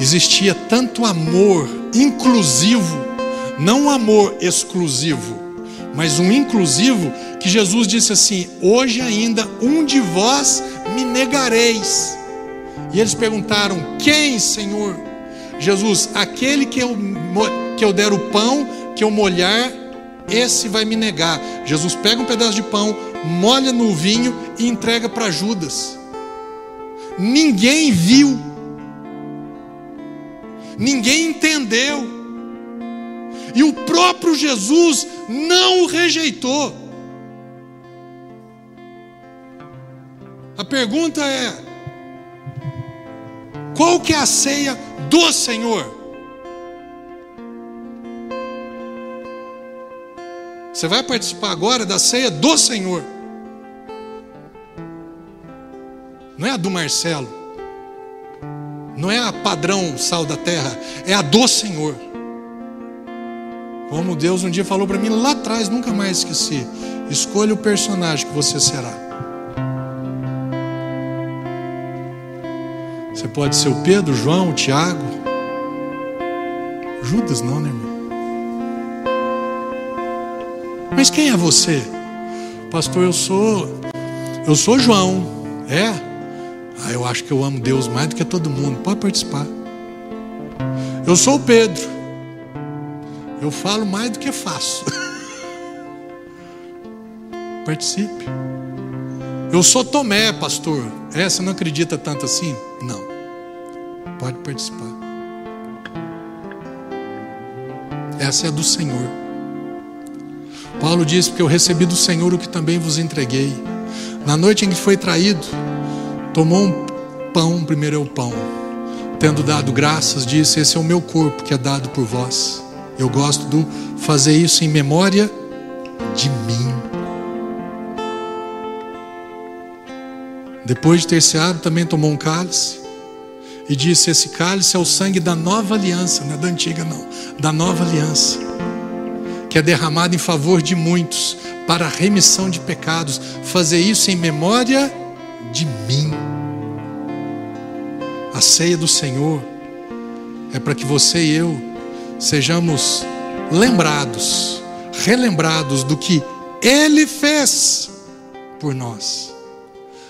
existia tanto amor inclusivo, não um amor exclusivo, mas um inclusivo que Jesus disse assim: Hoje ainda um de vós me negareis. E eles perguntaram: Quem, Senhor? Jesus, aquele que eu, que eu der o pão, que eu molhar, esse vai me negar. Jesus pega um pedaço de pão, molha no vinho e entrega para Judas ninguém viu, ninguém entendeu, e o próprio Jesus não o rejeitou. A pergunta é: qual que é a ceia do Senhor? Você vai participar agora da ceia do Senhor. Não é a do Marcelo. Não é a padrão sal da terra. É a do Senhor. Como Deus um dia falou para mim lá atrás, nunca mais esqueci. Escolha o personagem que você será. Você pode ser o Pedro, o João, o Tiago. Judas não, né, irmão? Mas quem é você? Pastor, eu sou eu sou João. É? Ah, eu acho que eu amo Deus mais do que todo mundo. Pode participar. Eu sou o Pedro. Eu falo mais do que faço. [LAUGHS] Participe. Eu sou Tomé, pastor. É, você não acredita tanto assim? Não. Pode participar. Essa é do Senhor. Paulo diz: Porque eu recebi do Senhor o que também vos entreguei. Na noite em que foi traído, tomou um pão, primeiro é o pão. Tendo dado graças, disse: Esse é o meu corpo que é dado por vós. Eu gosto do fazer isso em memória de mim. Depois de ter ceado, também tomou um cálice e disse: Esse cálice é o sangue da nova aliança, não é da antiga, não, da nova aliança, que é derramado em favor de muitos para a remissão de pecados. Fazer isso em memória de mim. A ceia do Senhor é para que você e eu sejamos lembrados, relembrados do que Ele fez por nós.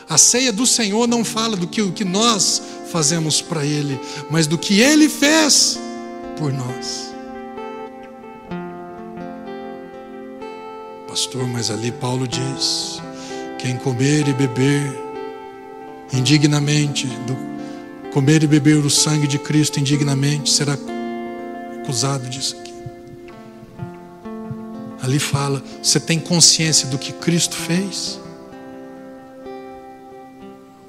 A ceia do Senhor não fala do que, o que nós fazemos para Ele, mas do que Ele fez por nós. Pastor, mas ali Paulo diz: quem comer e beber indignamente, do, comer e beber o sangue de Cristo indignamente, será acusado disso aqui. Ali fala: você tem consciência do que Cristo fez?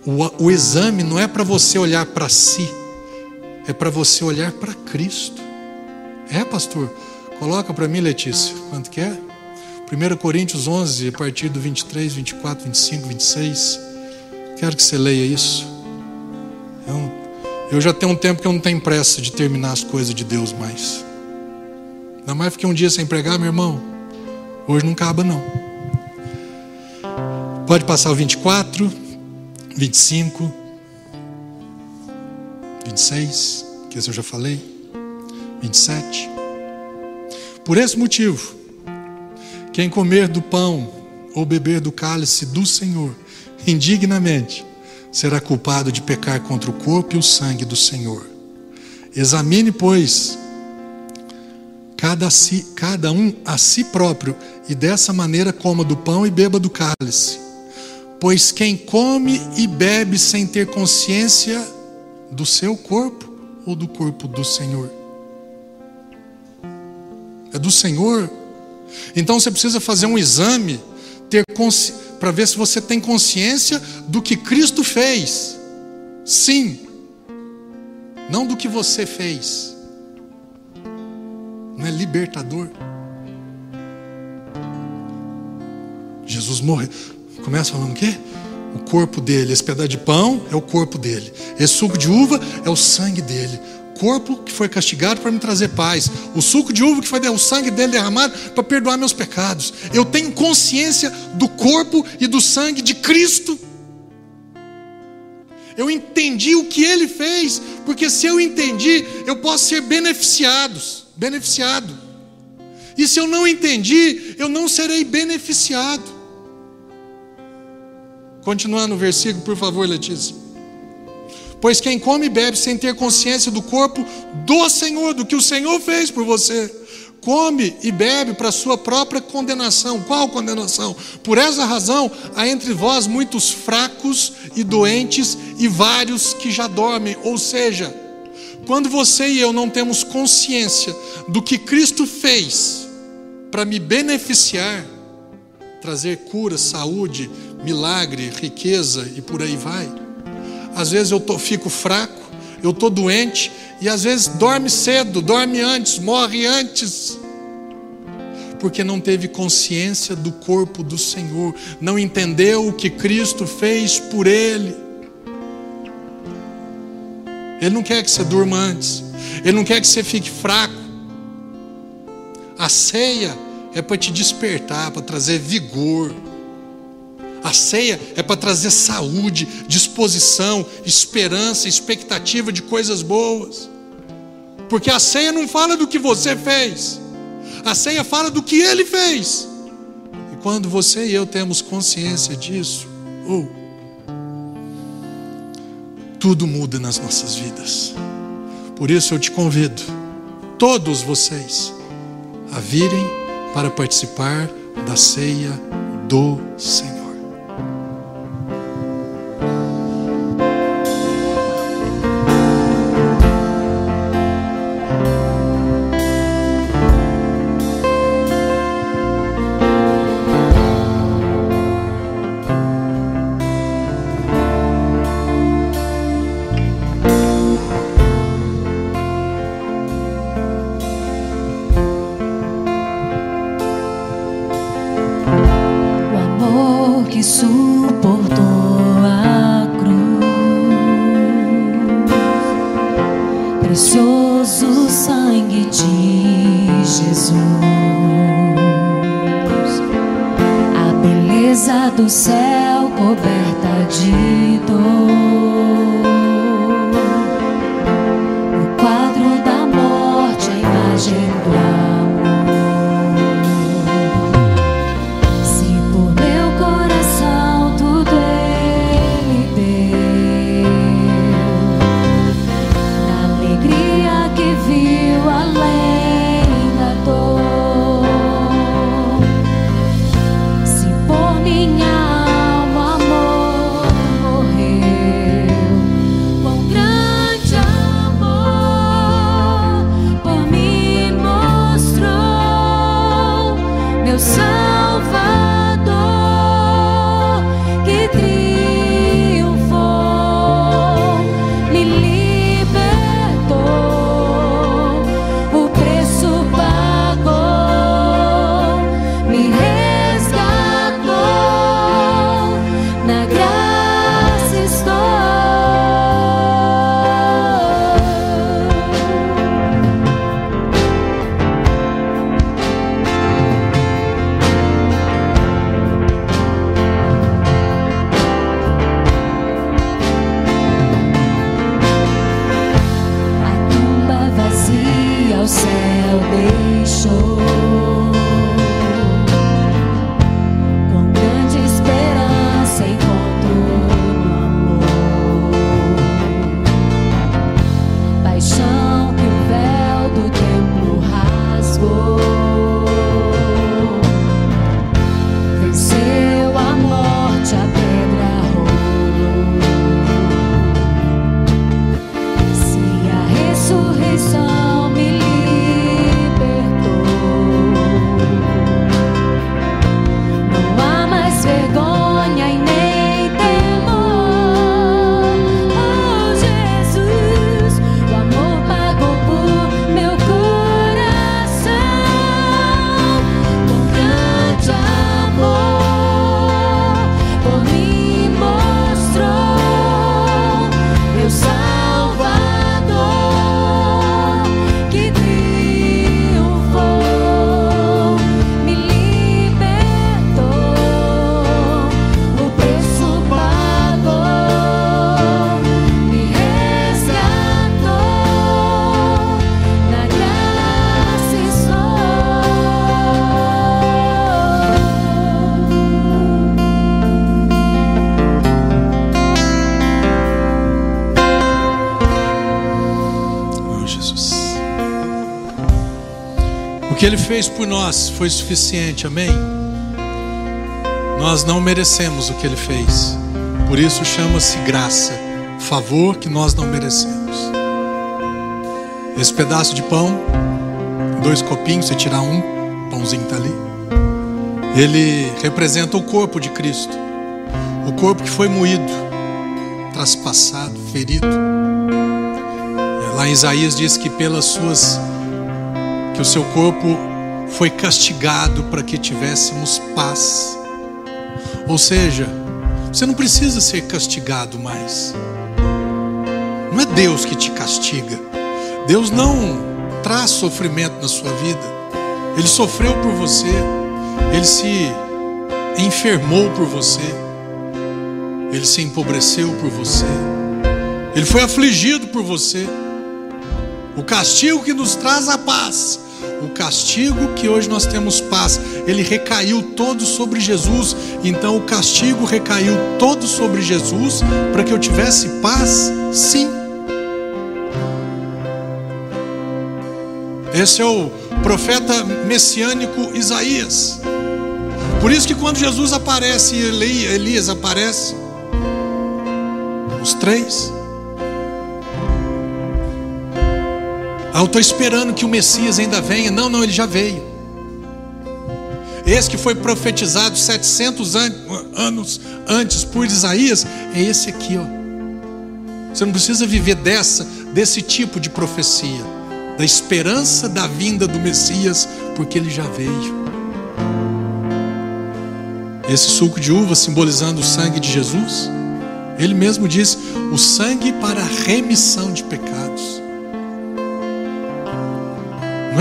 O, o exame não é para você olhar para si, é para você olhar para Cristo. É, pastor? Coloca para mim, Letícia, quanto que é? 1 Coríntios 11, a partir do 23, 24, 25, 26. Quero que você leia isso. Eu, eu já tenho um tempo que eu não tenho pressa de terminar as coisas de Deus mais. Ainda mais fiquei um dia sem pregar, meu irmão. Hoje não acaba, não. Pode passar o 24. 25, 26, que esse eu já falei, 27. Por esse motivo, quem comer do pão ou beber do cálice do Senhor indignamente será culpado de pecar contra o corpo e o sangue do Senhor. Examine, pois, cada, si, cada um a si próprio, e dessa maneira coma do pão e beba do cálice. Pois quem come e bebe sem ter consciência do seu corpo ou do corpo do Senhor? É do Senhor. Então você precisa fazer um exame ter para ver se você tem consciência do que Cristo fez. Sim. Não do que você fez. Não é libertador. Jesus morreu. Começa falando o quê? O corpo dele, esse pedaço de pão é o corpo dele, esse suco de uva é o sangue dele. Corpo que foi castigado para me trazer paz, o suco de uva que foi o sangue dele derramado para perdoar meus pecados. Eu tenho consciência do corpo e do sangue de Cristo. Eu entendi o que ele fez, porque se eu entendi, eu posso ser beneficiados, beneficiado. E se eu não entendi, eu não serei beneficiado. Continuando o versículo, por favor, Letícia. Pois quem come e bebe sem ter consciência do corpo do Senhor, do que o Senhor fez por você, come e bebe para sua própria condenação. Qual condenação? Por essa razão, há entre vós muitos fracos e doentes e vários que já dormem. Ou seja, quando você e eu não temos consciência do que Cristo fez para me beneficiar, trazer cura, saúde, milagre, riqueza e por aí vai. Às vezes eu tô, fico fraco, eu estou doente e às vezes dorme cedo, dorme antes, morre antes. Porque não teve consciência do corpo do Senhor, não entendeu o que Cristo fez por ele. Ele não quer que você durma antes, ele não quer que você fique fraco. A ceia é para te despertar, para trazer vigor. A ceia é para trazer saúde, disposição, esperança, expectativa de coisas boas. Porque a ceia não fala do que você fez, a ceia fala do que ele fez. E quando você e eu temos consciência disso, oh, tudo muda nas nossas vidas. Por isso eu te convido, todos vocês, a virem para participar da ceia do Senhor. Ele fez por nós foi suficiente, amém? Nós não merecemos o que Ele fez, por isso chama-se graça, favor que nós não merecemos. Esse pedaço de pão, dois copinhos, você tirar um, o pãozinho está ali. Ele representa o corpo de Cristo, o corpo que foi moído, traspassado, ferido. Lá em Isaías diz que pelas suas que o seu corpo foi castigado para que tivéssemos paz. Ou seja, você não precisa ser castigado mais. Não é Deus que te castiga. Deus não traz sofrimento na sua vida. Ele sofreu por você. Ele se enfermou por você. Ele se empobreceu por você. Ele foi afligido por você. O castigo que nos traz a paz o castigo que hoje nós temos paz, ele recaiu todo sobre Jesus. Então o castigo recaiu todo sobre Jesus para que eu tivesse paz? Sim. Esse é o profeta messiânico Isaías. Por isso que quando Jesus aparece e Elias aparece, os três, Ah, eu estou esperando que o Messias ainda venha. Não, não, ele já veio. Esse que foi profetizado 700 anos antes por Isaías, é esse aqui, ó. Você não precisa viver dessa, desse tipo de profecia, da esperança da vinda do Messias, porque ele já veio. Esse suco de uva simbolizando o sangue de Jesus, ele mesmo diz: o sangue para a remissão de pecados.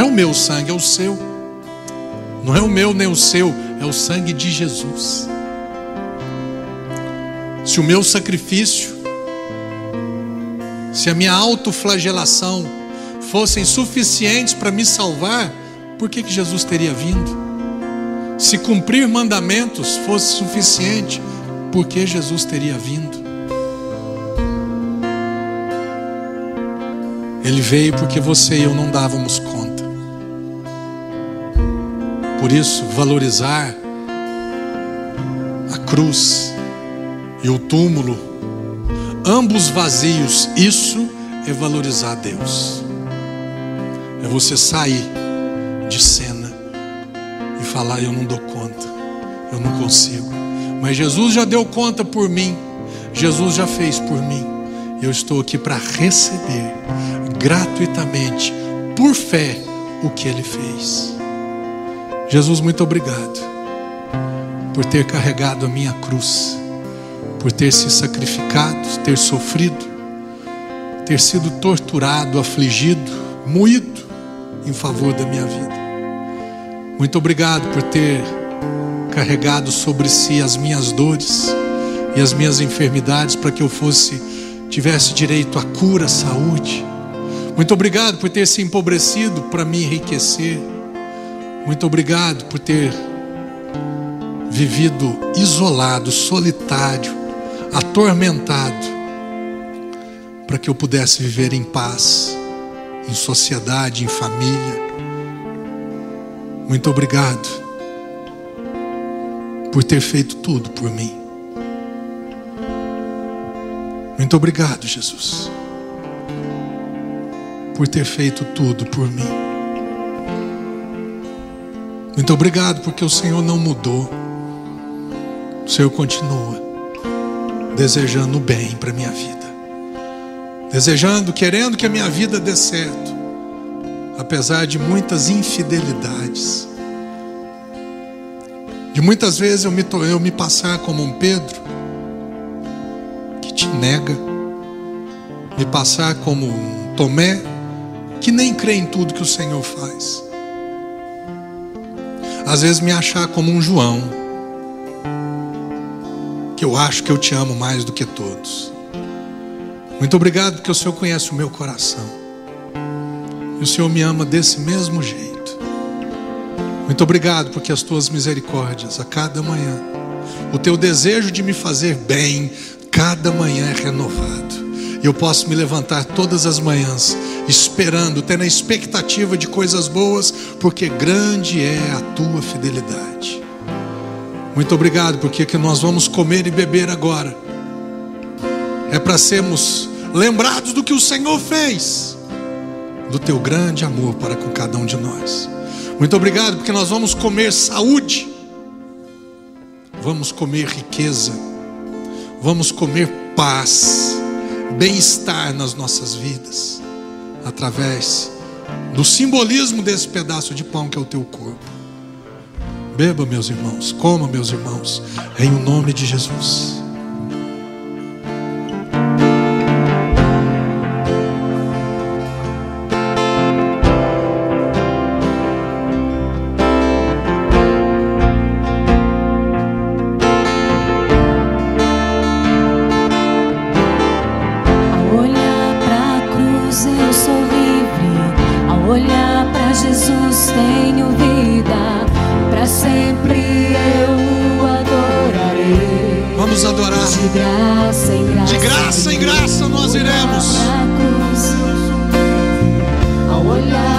O meu sangue, é o seu. Não é o meu nem o seu, é o sangue de Jesus. Se o meu sacrifício, se a minha autoflagelação fossem suficientes para me salvar, por que, que Jesus teria vindo? Se cumprir mandamentos fosse suficiente, por que Jesus teria vindo? Ele veio porque você e eu não dávamos conta. Por isso, valorizar a cruz e o túmulo, ambos vazios, isso é valorizar Deus. É você sair de cena e falar: Eu não dou conta, eu não consigo. Mas Jesus já deu conta por mim, Jesus já fez por mim. Eu estou aqui para receber gratuitamente, por fé, o que Ele fez. Jesus, muito obrigado por ter carregado a minha cruz, por ter se sacrificado, ter sofrido, ter sido torturado, afligido, moído em favor da minha vida. Muito obrigado por ter carregado sobre si as minhas dores e as minhas enfermidades para que eu fosse tivesse direito à cura, à saúde. Muito obrigado por ter se empobrecido para me enriquecer. Muito obrigado por ter vivido isolado, solitário, atormentado, para que eu pudesse viver em paz, em sociedade, em família. Muito obrigado por ter feito tudo por mim. Muito obrigado, Jesus, por ter feito tudo por mim. Muito obrigado, porque o Senhor não mudou. O Senhor continua desejando o bem para minha vida. Desejando, querendo que a minha vida dê certo. Apesar de muitas infidelidades. De muitas vezes eu me, eu me passar como um Pedro que te nega. Me passar como um Tomé que nem crê em tudo que o Senhor faz às vezes me achar como um João, que eu acho que eu te amo mais do que todos. Muito obrigado porque o Senhor conhece o meu coração. E o Senhor me ama desse mesmo jeito. Muito obrigado porque as tuas misericórdias a cada manhã, o teu desejo de me fazer bem, cada manhã é renovado. E eu posso me levantar todas as manhãs esperando, tendo a expectativa de coisas boas, porque grande é a tua fidelidade. Muito obrigado, porque que nós vamos comer e beber agora é para sermos lembrados do que o Senhor fez, do teu grande amor para com cada um de nós. Muito obrigado, porque nós vamos comer saúde, vamos comer riqueza, vamos comer paz, bem-estar nas nossas vidas através do simbolismo desse pedaço de pão que é o teu corpo. Beba, meus irmãos, coma, meus irmãos, em o nome de Jesus. Tenho vida, para sempre eu o adorarei. Vamos adorar. De graça em graça. De graça em graça nós iremos. Ao olhar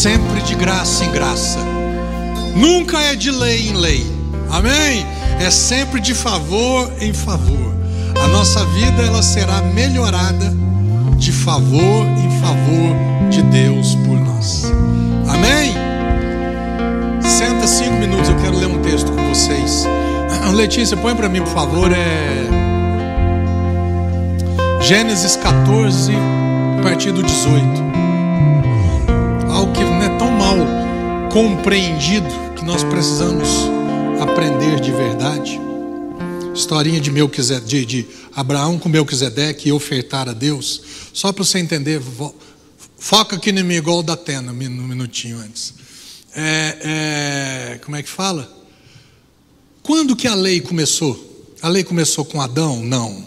sempre de graça em graça. Nunca é de lei em lei. Amém? É sempre de favor em favor. A nossa vida ela será melhorada de favor em favor de Deus por nós. Amém? Senta cinco minutos, eu quero ler um texto com vocês. [COUGHS] Letícia, põe para mim, por favor, é Gênesis 14, a partir do 18 compreendido que nós precisamos aprender de verdade. Historinha de, de, de Abraão com Melquisedeque e ofertar a Deus. Só para você entender, foca aqui no igual da Atena, um minutinho antes. É, é, como é que fala? Quando que a lei começou? A lei começou com Adão? Não.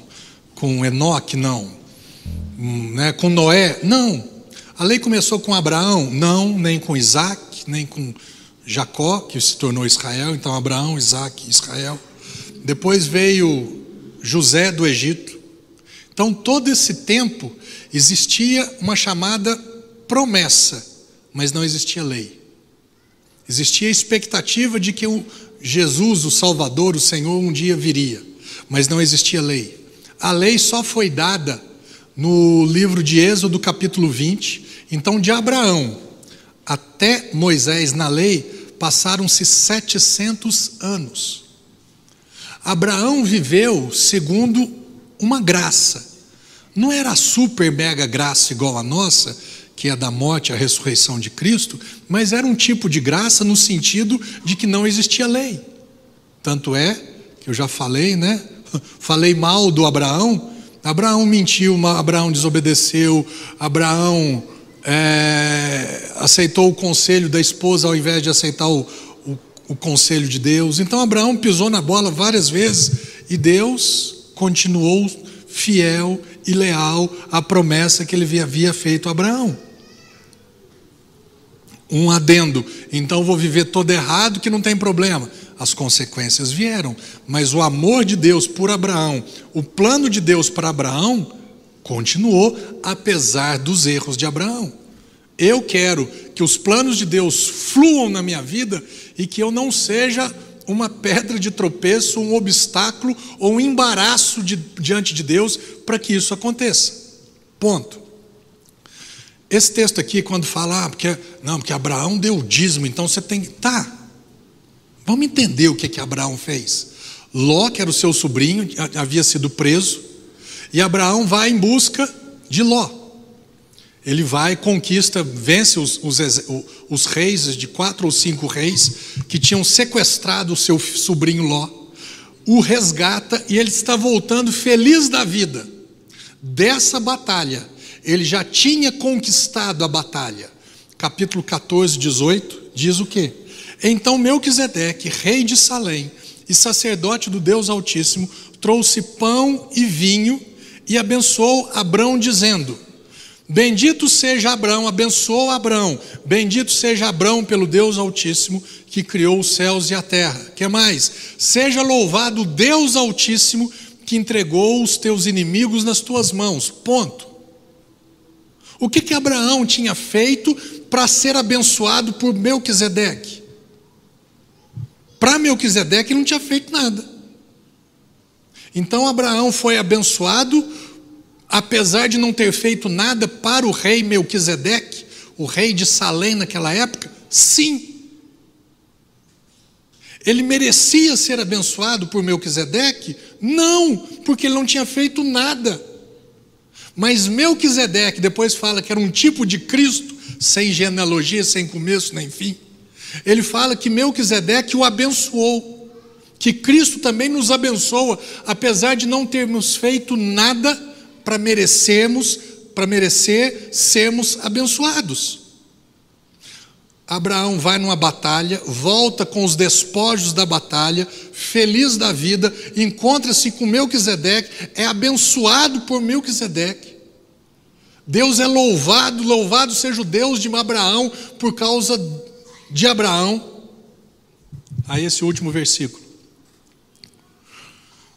Com Enoque? Não. Hum, né? Com Noé? Não. A lei começou com Abraão? Não, nem com Isaac, nem com Jacó, que se tornou Israel. Então, Abraão, Isaac Israel. Depois veio José do Egito. Então, todo esse tempo existia uma chamada promessa, mas não existia lei. Existia a expectativa de que o Jesus, o Salvador, o Senhor, um dia viria, mas não existia lei. A lei só foi dada no livro de Êxodo, capítulo 20. Então, de Abraão até Moisés na lei, passaram-se 700 anos. Abraão viveu segundo uma graça. Não era a super mega graça igual a nossa, que é da morte à ressurreição de Cristo, mas era um tipo de graça no sentido de que não existia lei. Tanto é que eu já falei, né? [LAUGHS] Falei mal do Abraão. Abraão mentiu, Abraão desobedeceu, Abraão é, aceitou o conselho da esposa ao invés de aceitar o, o, o conselho de Deus. Então Abraão pisou na bola várias vezes e Deus continuou fiel e leal à promessa que ele havia feito a Abraão. Um adendo, então vou viver todo errado que não tem problema. As consequências vieram, mas o amor de Deus por Abraão, o plano de Deus para Abraão, continuou apesar dos erros de Abraão. Eu quero que os planos de Deus fluam na minha vida e que eu não seja uma pedra de tropeço, um obstáculo ou um embaraço de, diante de Deus para que isso aconteça. Ponto. Esse texto aqui, quando fala, ah, porque, não, porque Abraão deu o dízimo, então você tem que. Tá. Vamos entender o que, que Abraão fez. Ló, que era o seu sobrinho, havia sido preso. E Abraão vai em busca de Ló. Ele vai, conquista, vence os, os, os, reis, de quatro ou cinco reis, que tinham sequestrado o seu sobrinho Ló, o resgata e ele está voltando feliz da vida. Dessa batalha, ele já tinha conquistado a batalha. Capítulo 14, 18, diz o quê? Então Melquisedeque, rei de Salém e sacerdote do Deus Altíssimo, trouxe pão e vinho e abençoou Abrão, dizendo: Bendito seja Abrão, abençoou Abrão, bendito seja Abrão pelo Deus Altíssimo que criou os céus e a terra. Que mais? Seja louvado o Deus Altíssimo que entregou os teus inimigos nas tuas mãos. Ponto. O que que Abraão tinha feito para ser abençoado por Melquisedeque? Para Melquisedeque não tinha feito nada. Então Abraão foi abençoado, apesar de não ter feito nada para o rei Melquisedeque, o rei de Salém naquela época, sim. Ele merecia ser abençoado por Melquisedeque? Não, porque ele não tinha feito nada. Mas Melquisedeque depois fala que era um tipo de Cristo, sem genealogia, sem começo nem fim. Ele fala que Melquisedeque o abençoou que Cristo também nos abençoa, apesar de não termos feito nada para merecermos, para merecer sermos abençoados. Abraão vai numa batalha, volta com os despojos da batalha, feliz da vida, encontra-se com Melquisedeque, é abençoado por Melquisedeque. Deus é louvado, louvado seja o Deus de Abraão por causa de Abraão. Aí esse último versículo.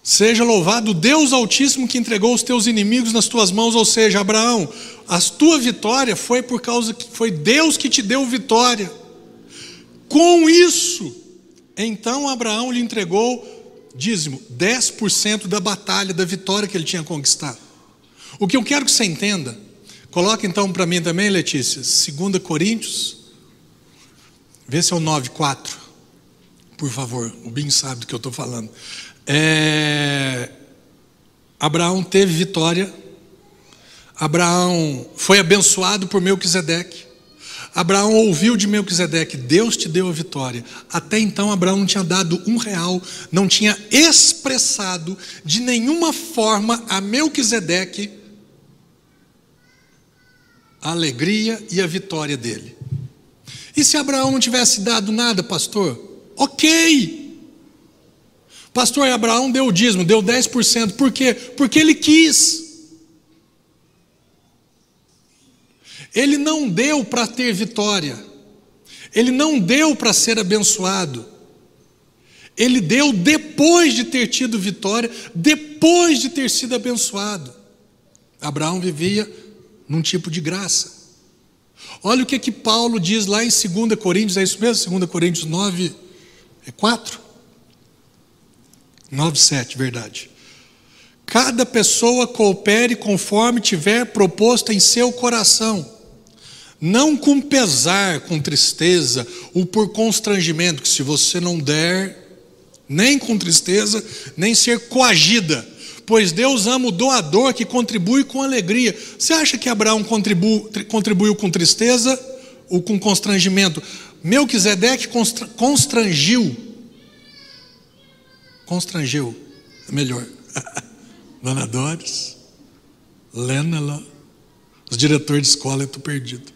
Seja louvado Deus Altíssimo que entregou os teus inimigos nas tuas mãos, ou seja, Abraão, a tua vitória foi por causa que foi Deus que te deu vitória. Com isso, então Abraão lhe entregou dízimo, 10% da batalha, da vitória que ele tinha conquistado. O que eu quero que você entenda, coloque então para mim também, Letícia, 2 Coríntios, vê se é o 9,4, por favor, o Bim sabe do que eu estou falando. É, Abraão teve vitória. Abraão foi abençoado por Melquisedeque. Abraão ouviu de Melquisedeque, Deus te deu a vitória. Até então, Abraão não tinha dado um real, não tinha expressado de nenhuma forma a Melquisedeque a alegria e a vitória dele. E se Abraão não tivesse dado nada, pastor? Ok, Pastor Abraão deu o dízimo, deu 10%. Por quê? Porque ele quis. Ele não deu para ter vitória. Ele não deu para ser abençoado. Ele deu depois de ter tido vitória, depois de ter sido abençoado. Abraão vivia num tipo de graça. Olha o que que Paulo diz lá em 2 Coríntios, é isso mesmo? 2 Coríntios 9, é 4? 9,7, verdade. Cada pessoa coopere conforme tiver proposto em seu coração, não com pesar, com tristeza ou por constrangimento, que se você não der, nem com tristeza, nem ser coagida, pois Deus ama o doador que contribui com alegria. Você acha que Abraão contribu, contribuiu com tristeza ou com constrangimento? Melquisedeque constrangiu constrangeu, melhor. [LAUGHS] Dona Doris, Lena lá, os diretores de escola, eu estou perdido.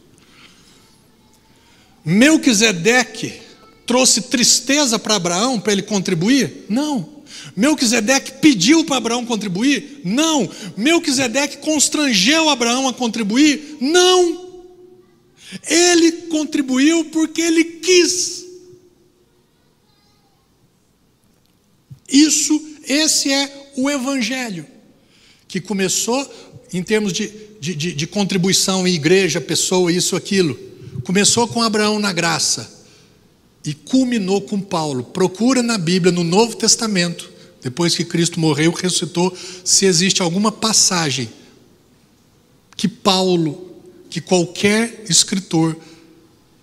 Melquisedeque trouxe tristeza para Abraão para ele contribuir? Não. Melquisedeque pediu para Abraão contribuir? Não. Melquisedeque constrangeu Abraão a contribuir? Não. Ele contribuiu porque ele quis. Isso, esse é o Evangelho, que começou em termos de, de, de, de contribuição em igreja, pessoa, isso, aquilo. Começou com Abraão na graça e culminou com Paulo. Procura na Bíblia, no Novo Testamento, depois que Cristo morreu, ressuscitou, se existe alguma passagem que Paulo, que qualquer escritor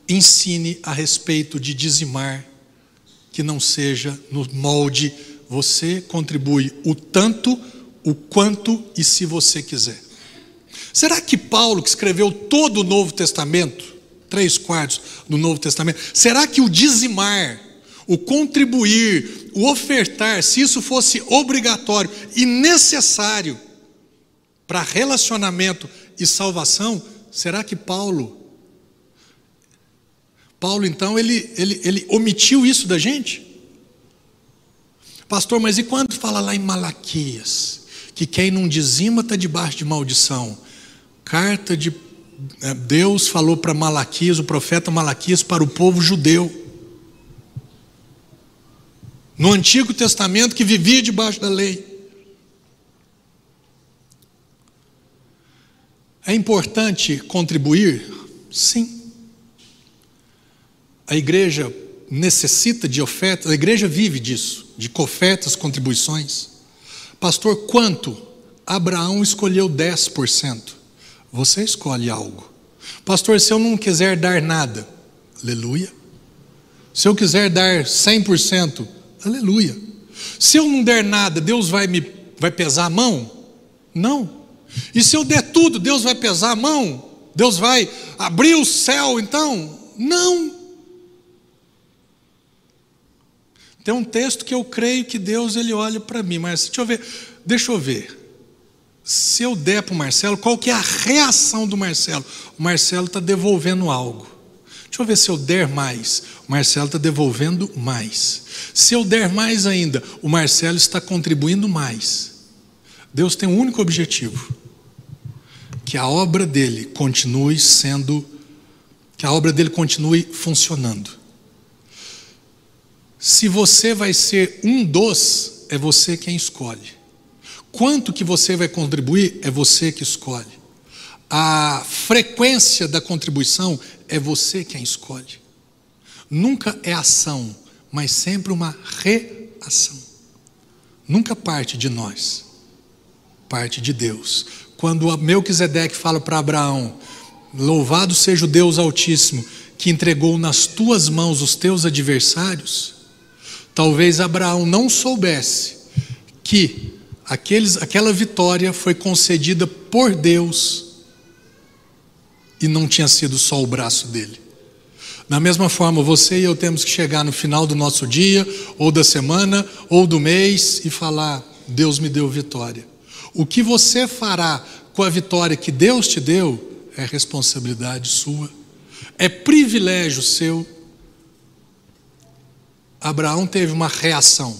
ensine a respeito de dizimar, que não seja no molde você contribui o tanto, o quanto e se você quiser. Será que Paulo, que escreveu todo o Novo Testamento, três quartos do Novo Testamento, será que o dizimar, o contribuir, o ofertar, se isso fosse obrigatório e necessário para relacionamento e salvação, será que Paulo Paulo, então, ele, ele, ele omitiu isso da gente? Pastor, mas e quando fala lá em Malaquias, que quem não dizima está debaixo de maldição? Carta de é, Deus falou para Malaquias, o profeta Malaquias, para o povo judeu. No Antigo Testamento, que vivia debaixo da lei. É importante contribuir? Sim. A igreja necessita de ofertas, a igreja vive disso, de ofertas, contribuições. Pastor, quanto? Abraão escolheu 10%. Você escolhe algo. Pastor, se eu não quiser dar nada, aleluia. Se eu quiser dar 100%, aleluia. Se eu não der nada, Deus vai me vai pesar a mão? Não. E se eu der tudo, Deus vai pesar a mão? Deus vai abrir o céu então? Não. Tem um texto que eu creio que Deus ele olha para mim, mas deixa eu ver, deixa eu ver. Se eu der para o Marcelo, qual que é a reação do Marcelo? O Marcelo está devolvendo algo. Deixa eu ver se eu der mais. O Marcelo está devolvendo mais. Se eu der mais ainda, o Marcelo está contribuindo mais. Deus tem um único objetivo: que a obra dele continue sendo, que a obra dele continue funcionando. Se você vai ser um dos, é você quem escolhe. Quanto que você vai contribuir, é você que escolhe. A frequência da contribuição é você quem escolhe. Nunca é ação, mas sempre uma reação. Nunca parte de nós, parte de Deus. Quando Melquisedeque fala para Abraão: Louvado seja o Deus Altíssimo, que entregou nas tuas mãos os teus adversários, Talvez Abraão não soubesse que aqueles, aquela vitória foi concedida por Deus e não tinha sido só o braço dele. Da mesma forma, você e eu temos que chegar no final do nosso dia, ou da semana, ou do mês e falar: Deus me deu vitória. O que você fará com a vitória que Deus te deu é responsabilidade sua, é privilégio seu Abraão teve uma reação.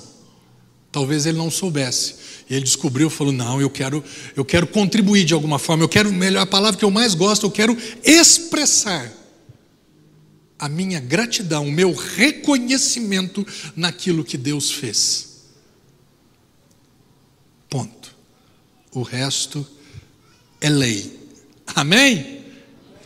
Talvez ele não soubesse. E ele descobriu, falou: "Não, eu quero, eu quero contribuir de alguma forma. Eu quero, melhor a palavra que eu mais gosto, eu quero expressar a minha gratidão, o meu reconhecimento naquilo que Deus fez." Ponto. O resto é lei. Amém?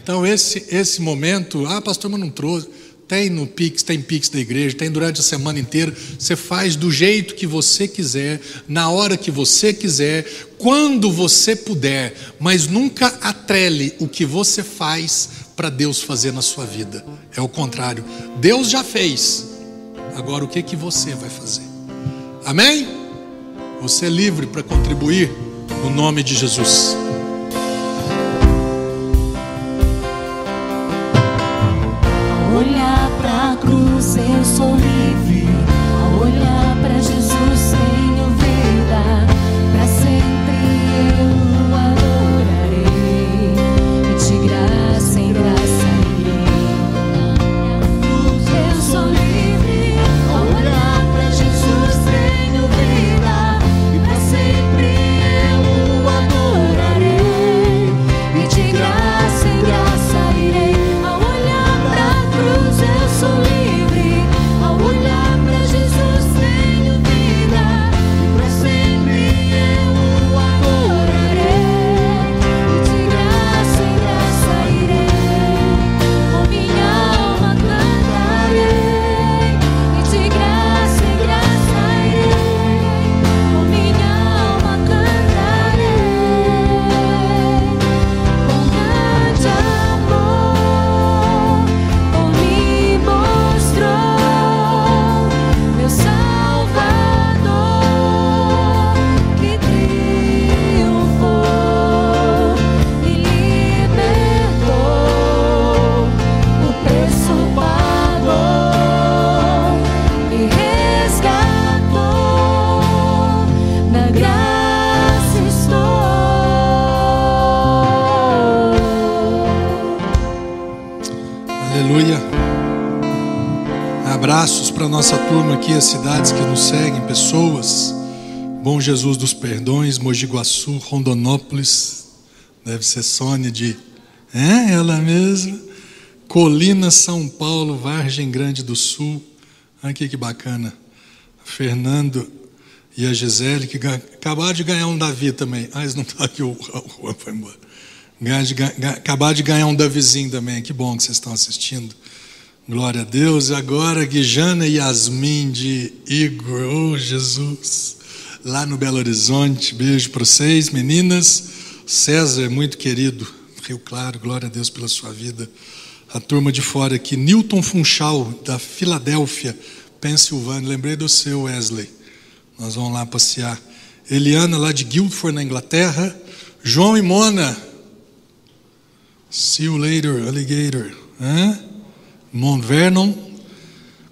Então esse esse momento, ah, pastor, mas não trouxe tem no Pix, tem Pix da igreja, tem durante a semana inteira. Você faz do jeito que você quiser, na hora que você quiser, quando você puder, mas nunca atrele o que você faz para Deus fazer na sua vida. É o contrário. Deus já fez. Agora o que que você vai fazer? Amém? Você é livre para contribuir no nome de Jesus. Cidades que nos seguem, pessoas. Bom Jesus dos Perdões, Mogi Guaçu, Rondonópolis. Deve ser Sônia de. É, ela mesma. Colina, São Paulo, Vargem Grande do Sul. Aqui que bacana. Fernando e a Gisele, que acabaram de ganhar um Davi também. Ah, eles não estão aqui, o Juan foi embora. Acabaram de ganhar um Davizinho também. Que bom que vocês estão assistindo. Glória a Deus. Agora, Guijana Yasmin de Igor. Oh, Jesus. Lá no Belo Horizonte. Beijo para vocês, meninas. César, muito querido. Rio Claro, glória a Deus pela sua vida. A turma de fora aqui. Newton Funchal, da Filadélfia, Pensilvânia. Lembrei do seu, Wesley. Nós vamos lá passear. Eliana, lá de Guildford, na Inglaterra. João e Mona. See you later, alligator. Hã? Mount Vernon.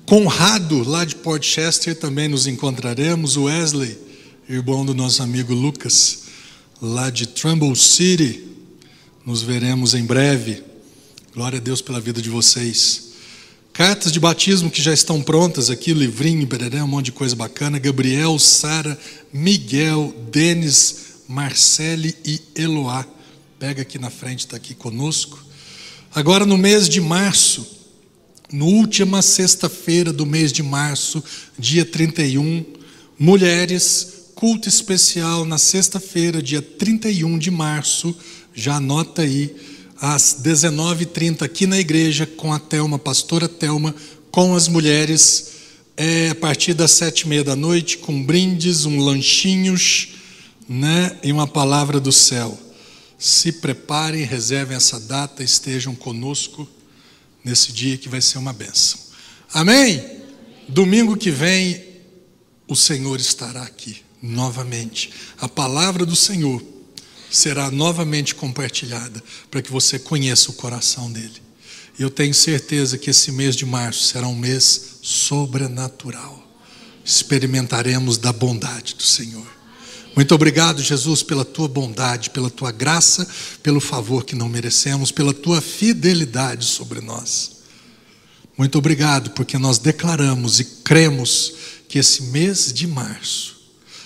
Conrado, lá de Port Chester, também nos encontraremos. Wesley, irmão do nosso amigo Lucas, lá de Trumbull City. Nos veremos em breve. Glória a Deus pela vida de vocês. Cartas de batismo que já estão prontas aqui, livrinho, bereré, um monte de coisa bacana. Gabriel, Sara, Miguel, Denis, Marcele e Eloá. Pega aqui na frente, está aqui conosco. Agora no mês de março, no última sexta-feira do mês de março, dia 31, mulheres, culto especial na sexta-feira, dia 31 de março, já anota aí às 19h30 aqui na igreja com a Telma, pastora Telma, com as mulheres, é, a partir das sete e meia da noite, com brindes, um lanchinhos, né, e uma palavra do céu. Se preparem, reservem essa data, estejam conosco nesse dia que vai ser uma bênção. Amém? Domingo que vem, o Senhor estará aqui novamente. A palavra do Senhor será novamente compartilhada para que você conheça o coração dele. Eu tenho certeza que esse mês de março será um mês sobrenatural. Experimentaremos da bondade do Senhor. Muito obrigado, Jesus, pela tua bondade, pela tua graça, pelo favor que não merecemos, pela tua fidelidade sobre nós. Muito obrigado, porque nós declaramos e cremos que esse mês de março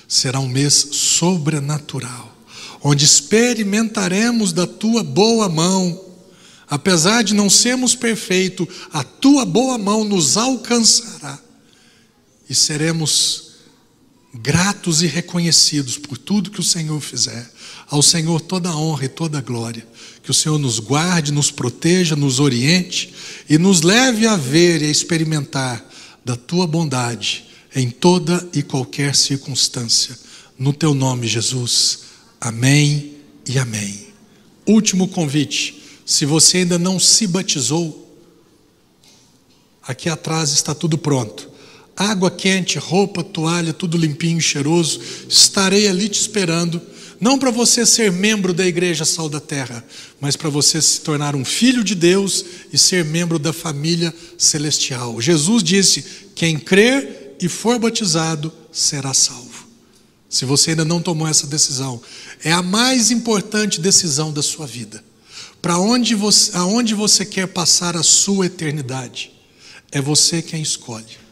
será um mês sobrenatural onde experimentaremos da tua boa mão. Apesar de não sermos perfeitos, a tua boa mão nos alcançará e seremos gratos e reconhecidos por tudo que o Senhor fizer. Ao Senhor toda a honra e toda a glória. Que o Senhor nos guarde, nos proteja, nos oriente e nos leve a ver e a experimentar da tua bondade em toda e qualquer circunstância. No teu nome, Jesus. Amém e amém. Último convite: se você ainda não se batizou, aqui atrás está tudo pronto. Água quente, roupa, toalha, tudo limpinho, cheiroso. Estarei ali te esperando, não para você ser membro da Igreja Sal da Terra, mas para você se tornar um filho de Deus e ser membro da família celestial. Jesus disse: quem crer e for batizado será salvo. Se você ainda não tomou essa decisão, é a mais importante decisão da sua vida. Para onde você, aonde você quer passar a sua eternidade? É você quem escolhe.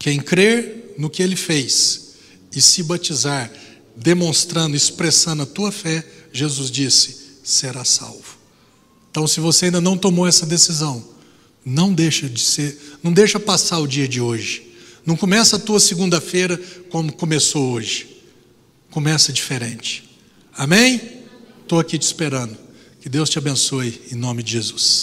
Quem crer no que ele fez e se batizar, demonstrando, expressando a tua fé, Jesus disse, será salvo. Então, se você ainda não tomou essa decisão, não deixa de ser, não deixa passar o dia de hoje. Não começa a tua segunda-feira como começou hoje começa diferente. Amém? Estou aqui te esperando. Que Deus te abençoe em nome de Jesus.